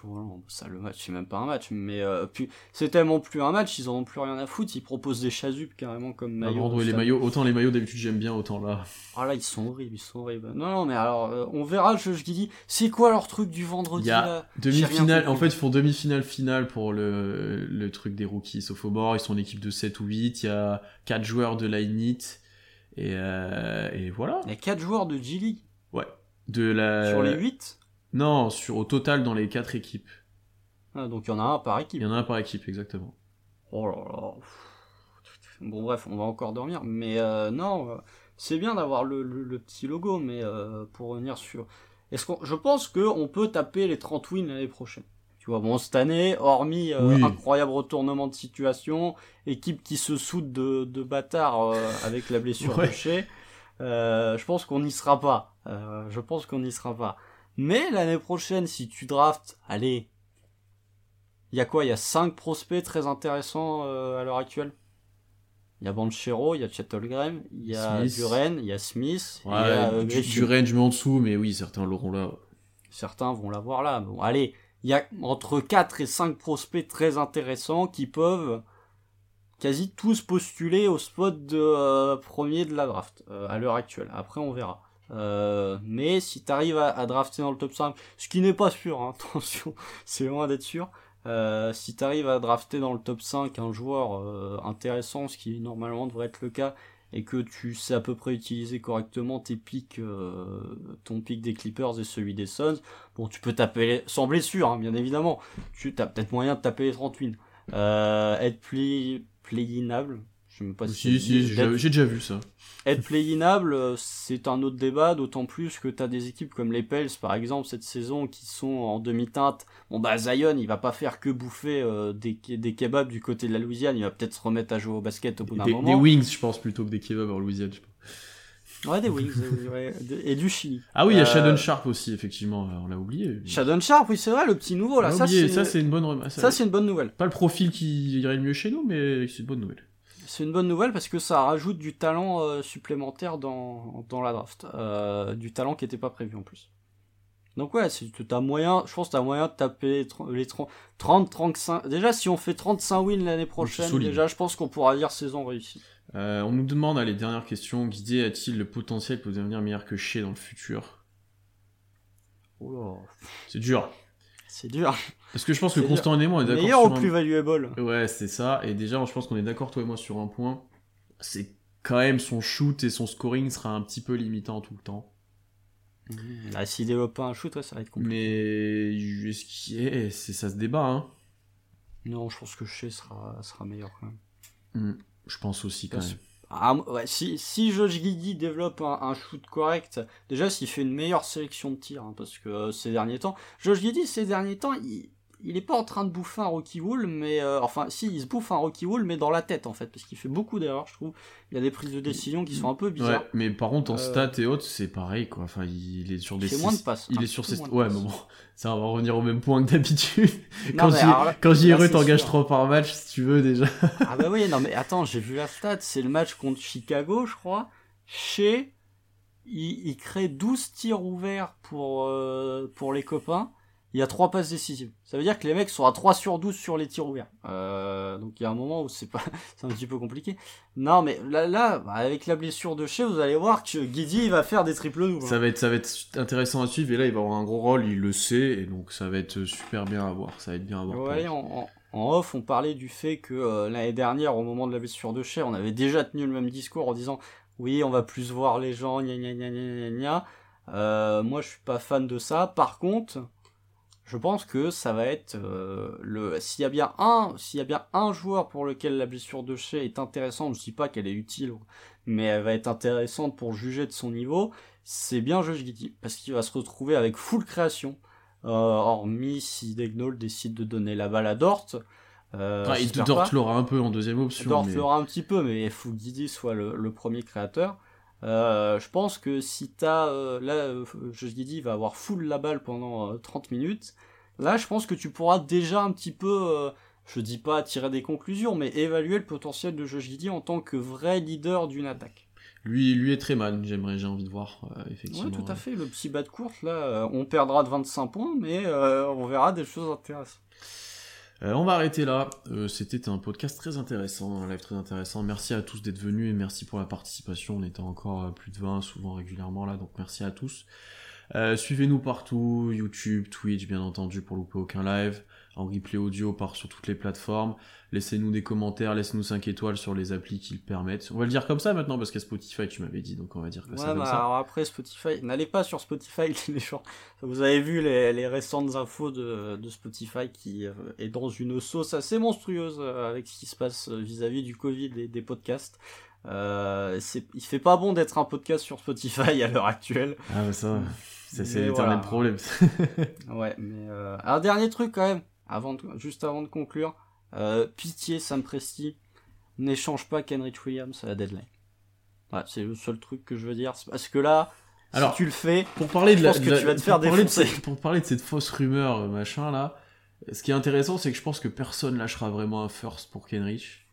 ça, le match, c'est même pas un match, mais euh, puis c'est tellement plus un match, ils en ont plus rien à foutre, ils proposent des chasupes carrément comme ah, maillots. les maillots, autant les maillots d'habitude j'aime bien, autant là. Ah là, ils sont horribles, ils sont horribles. Non, non, mais alors, on verra, je, je dis, c'est quoi leur truc du vendredi demi-finale, en fait, ils font demi-finale finale pour le, le truc des rookies, sauf au bord, ils sont une équipe de 7 ou 8, il y a 4 joueurs de la et, et voilà. Il y a 4 joueurs de G-League. Ouais. De la... Sur les 8 Non, sur, au total dans les 4 équipes. Ah, donc il y en a un par équipe. Il y en a un par équipe, exactement. Oh là là. Bon, bref, on va encore dormir. Mais euh, non, euh, c'est bien d'avoir le, le, petit logo, mais euh, pour revenir sur. Est-ce qu'on, je pense qu'on peut taper les 30 wins l'année prochaine. Tu vois, bon, cette année, hormis incroyable retournement de situation, équipe qui se soude de, de bâtard avec la blessure ouais. Euh, je pense qu'on n'y sera pas. Euh, je pense qu'on n'y sera pas. Mais l'année prochaine, si tu drafts, allez, il y a quoi? Il y a 5 prospects très intéressants euh, à l'heure actuelle. Il y a Banchero, il y a Chet Holmgren, il y a Duren, il y a Smith, il y a Duren, je mets en dessous, mais oui, certains l'auront là. Certains vont l'avoir là. Bon, allez, il y a entre 4 et 5 prospects très intéressants qui peuvent quasi tous postuler au spot de euh, premier de la draft euh, à l'heure actuelle. Après, on verra. Euh, mais si tu arrives à, drafter dans le top 5, ce qui n'est pas sûr, hein, *laughs* attention, c'est loin d'être sûr, si tu arrives à drafter dans le top 5 un joueur intéressant, ce qui normalement devrait être le cas, et que tu sais à peu près utiliser correctement tes pics, ton pic des Clippers et celui des Suns, bon, tu peux taper, sans blessure, hein, bien évidemment, tu as peut-être moyen de taper les 30 wins. être plus playinable. Je sais pas si, si, j'ai déjà vu ça. Être playinable, euh, c'est un autre débat, d'autant plus que tu as des équipes comme les Pels, par exemple, cette saison, qui sont en demi-teinte. Bon, bah, Zion, il va pas faire que bouffer euh, des, des kebabs du côté de la Louisiane, il va peut-être se remettre à jouer au basket au bout d'un moment. Des wings, je pense, plutôt que des kebabs en Louisiane, Ouais, des wings, et du chili. Ah oui, il y a euh, Sharp aussi, effectivement, on l'a oublié. Shadon Sharp, oui, c'est vrai, le petit nouveau, là. Ça, c'est une bonne Ça, c'est une bonne nouvelle. Pas le profil qui irait le mieux chez nous, mais c'est une bonne nouvelle. C'est une bonne nouvelle parce que ça rajoute du talent euh, supplémentaire dans, dans la draft. Euh, du talent qui n'était pas prévu en plus. Donc ouais, moyen, je pense que as moyen de taper les 30, 35. Déjà, si on fait 35 wins l'année prochaine, déjà, je pense qu'on pourra dire saison réussie. Euh, on nous demande, les dernières questions, Guidé a-t-il le potentiel pour devenir meilleur que Shea dans le futur? C'est dur. C'est dur. Parce que je pense que Constant et moi, on est d'accord. Meilleur ou plus valuable? Ouais, c'est ça. Et déjà, je pense qu'on est d'accord, toi et moi, sur un point. C'est quand même son shoot et son scoring sera un petit peu limitant tout le temps. Mmh. Ah, s'il développe pas un shoot, ça va être compliqué. Mais est-ce est, ça se débat, hein. Non, je pense que Shea sera, sera meilleur quand même. Mmh. Je pense aussi quand même. Ah, si, si Josh Giddy développe un, shoot correct, déjà s'il fait une meilleure sélection de tir, hein, parce que euh, ces derniers temps, Josh Giddy ces derniers temps, il, il est pas en train de bouffer un Rocky Wool, mais euh, enfin, si, il se bouffe un Rocky Wool, mais dans la tête en fait, parce qu'il fait beaucoup d'erreurs, je trouve. Il y a des prises de décision qui sont un peu bizarres. Ouais, mais par contre, en euh, stats et autres, c'est pareil, quoi. Enfin, il est sur des. Il moins de passes. Il est sur ses. Ouais, mais bon, *laughs* ça va revenir au même point que d'habitude. quand j'y ai t'engages 3 par match, si tu veux, déjà. ah bah oui, non, mais attends, j'ai vu la stat, c'est le match contre Chicago, je crois. Chez. Il, il crée 12 tirs ouverts pour, euh, pour les copains il y a trois passes décisives. Ça veut dire que les mecs sont à 3 sur 12 sur les tirs ouverts. Euh, donc il y a un moment où c'est pas, *laughs* c'est un petit peu compliqué. Non, mais là, là, avec la blessure de Shea, vous allez voir que Guidi va faire des triples doubles. Ça va être, ça va être intéressant à suivre. Et là, il va avoir un gros rôle, il le sait, et donc ça va être super bien à voir. Ça va être bien à voir. Ouais, en, off, on parlait du fait que euh, l'année dernière, au moment de la blessure de Shea, on avait déjà tenu le même discours en disant, oui, on va plus voir les gens, gna gna gna gna gna. Euh, moi, je suis pas fan de ça. Par contre, je pense que ça va être euh, le s'il y a bien un s'il y a bien un joueur pour lequel la blessure de Shea est intéressante, je dis pas qu'elle est utile, mais elle va être intéressante pour juger de son niveau, c'est bien Josh Giddy parce qu'il va se retrouver avec full création. Euh, hormis si Degnol décide de donner la balle à Dort. Euh, ah, Dort l'aura un peu en deuxième option. Dort l'aura un petit peu, mais il faut que Giddy soit le premier créateur. Euh, je pense que si t'as euh, là, euh, je dit, va avoir full la balle pendant 30 minutes. Là, je pense que tu pourras déjà un petit peu, je dis pas tirer des conclusions, mais évaluer le potentiel de Josh en tant que vrai leader d'une attaque. Lui, lui est très mal, j'aimerais, j'ai envie de voir, effectivement. Oui, tout à fait. Le petit bas de course, là, on perdra de 25 points, mais on verra des choses intéressantes. Euh, on va arrêter là. Euh, c'était un podcast très intéressant, un live très intéressant. Merci à tous d'être venus et merci pour la participation. On était encore plus de 20, souvent régulièrement là, donc merci à tous. Euh, suivez-nous partout, YouTube, Twitch bien entendu pour louper aucun live en replay audio par sur toutes les plateformes. Laissez-nous des commentaires, laissez-nous 5 étoiles sur les applis qui le permettent. On va le dire comme ça maintenant parce qu'à Spotify tu m'avais dit, donc on va dire que ça comme bah, ça. Alors après Spotify, n'allez pas sur Spotify *laughs* les gens. Vous avez vu les, récentes infos de, Spotify qui euh, est dans une sauce assez monstrueuse euh, avec ce qui se passe euh, vis-à-vis du Covid et des podcasts. Euh, il fait pas bon d'être un podcast sur Spotify *laughs* à l'heure actuelle. Ah bah ça, c'est l'éternel problème. *laughs* ouais, mais un dernier truc quand même avant juste avant de conclure, euh, pitié Sam Presti, n'échange pas Kenrich Williams à la deadline. c'est le seul truc que je veux dire. Parce que là, Alors, si tu le fais, pour parler de que tu vas te faire défoncer. pour parler de cette fausse rumeur, euh, machin là, ce qui est intéressant, c'est que je pense que personne lâchera vraiment un first pour Kenrich.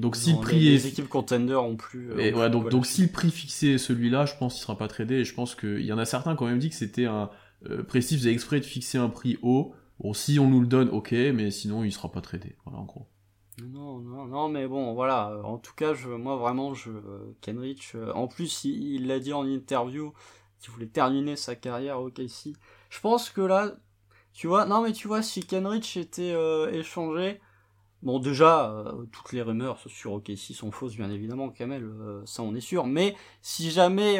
Donc si le prix les, équipes contender ont plus. Euh, ouais, donc, donc si le prix fixé est celui-là, je pense qu'il sera pas tradé. Et je pense qu'il y en a certains qui ont même dit que c'était un. Euh, Presti faisait exprès de fixer un prix haut Bon, si on nous le donne, ok, mais sinon il sera pas traité. Voilà, en gros. Non, non, non, mais bon, voilà. En tout cas, je, moi vraiment, je, Kenrich, euh, en plus, il l'a dit en interview qu'il voulait terminer sa carrière au KC. Je pense que là, tu vois, non, mais tu vois, si Kenrich était euh, échangé, bon, déjà, euh, toutes les rumeurs sur OKC sont fausses, bien évidemment, Kamel, ça on est sûr. Mais si jamais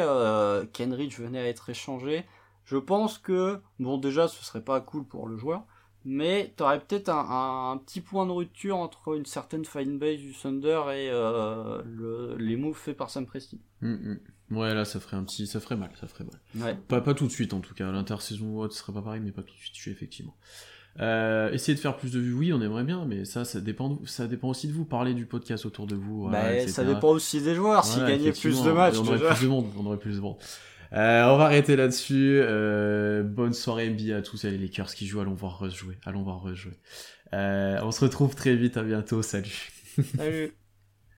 Kenrich venait à être échangé, je pense que, bon, déjà, ce serait pas cool pour le joueur mais tu aurais peut-être un, petit point de rupture entre une certaine fanbase du Thunder et euh, les moves faits par Sam Presti. Mm, mm. Ouais, là, ça ferait un petit, ça ferait mal, ça ferait mal. Ouais. Pas, pas tout de suite en tout cas. L'intersaison, ce serait pas pareil, mais pas tout de suite, effectivement. Euh, essayer de faire plus de vues, oui, on aimerait bien, mais ça, ça dépend, ça dépend aussi de vous. Parler du podcast autour de vous. Bah, ça dépend aussi des joueurs. S'ils gagnaient plus de matchs, on aurait plus de monde. On aurait plus de monde. Euh, on va arrêter là-dessus. Euh, bonne soirée NBA à tous. les Lakers qui jouent. Allons voir Russ jouer. Allons voir Russ jouer. Euh, on se retrouve très vite. À bientôt. Salut. Salut. *laughs*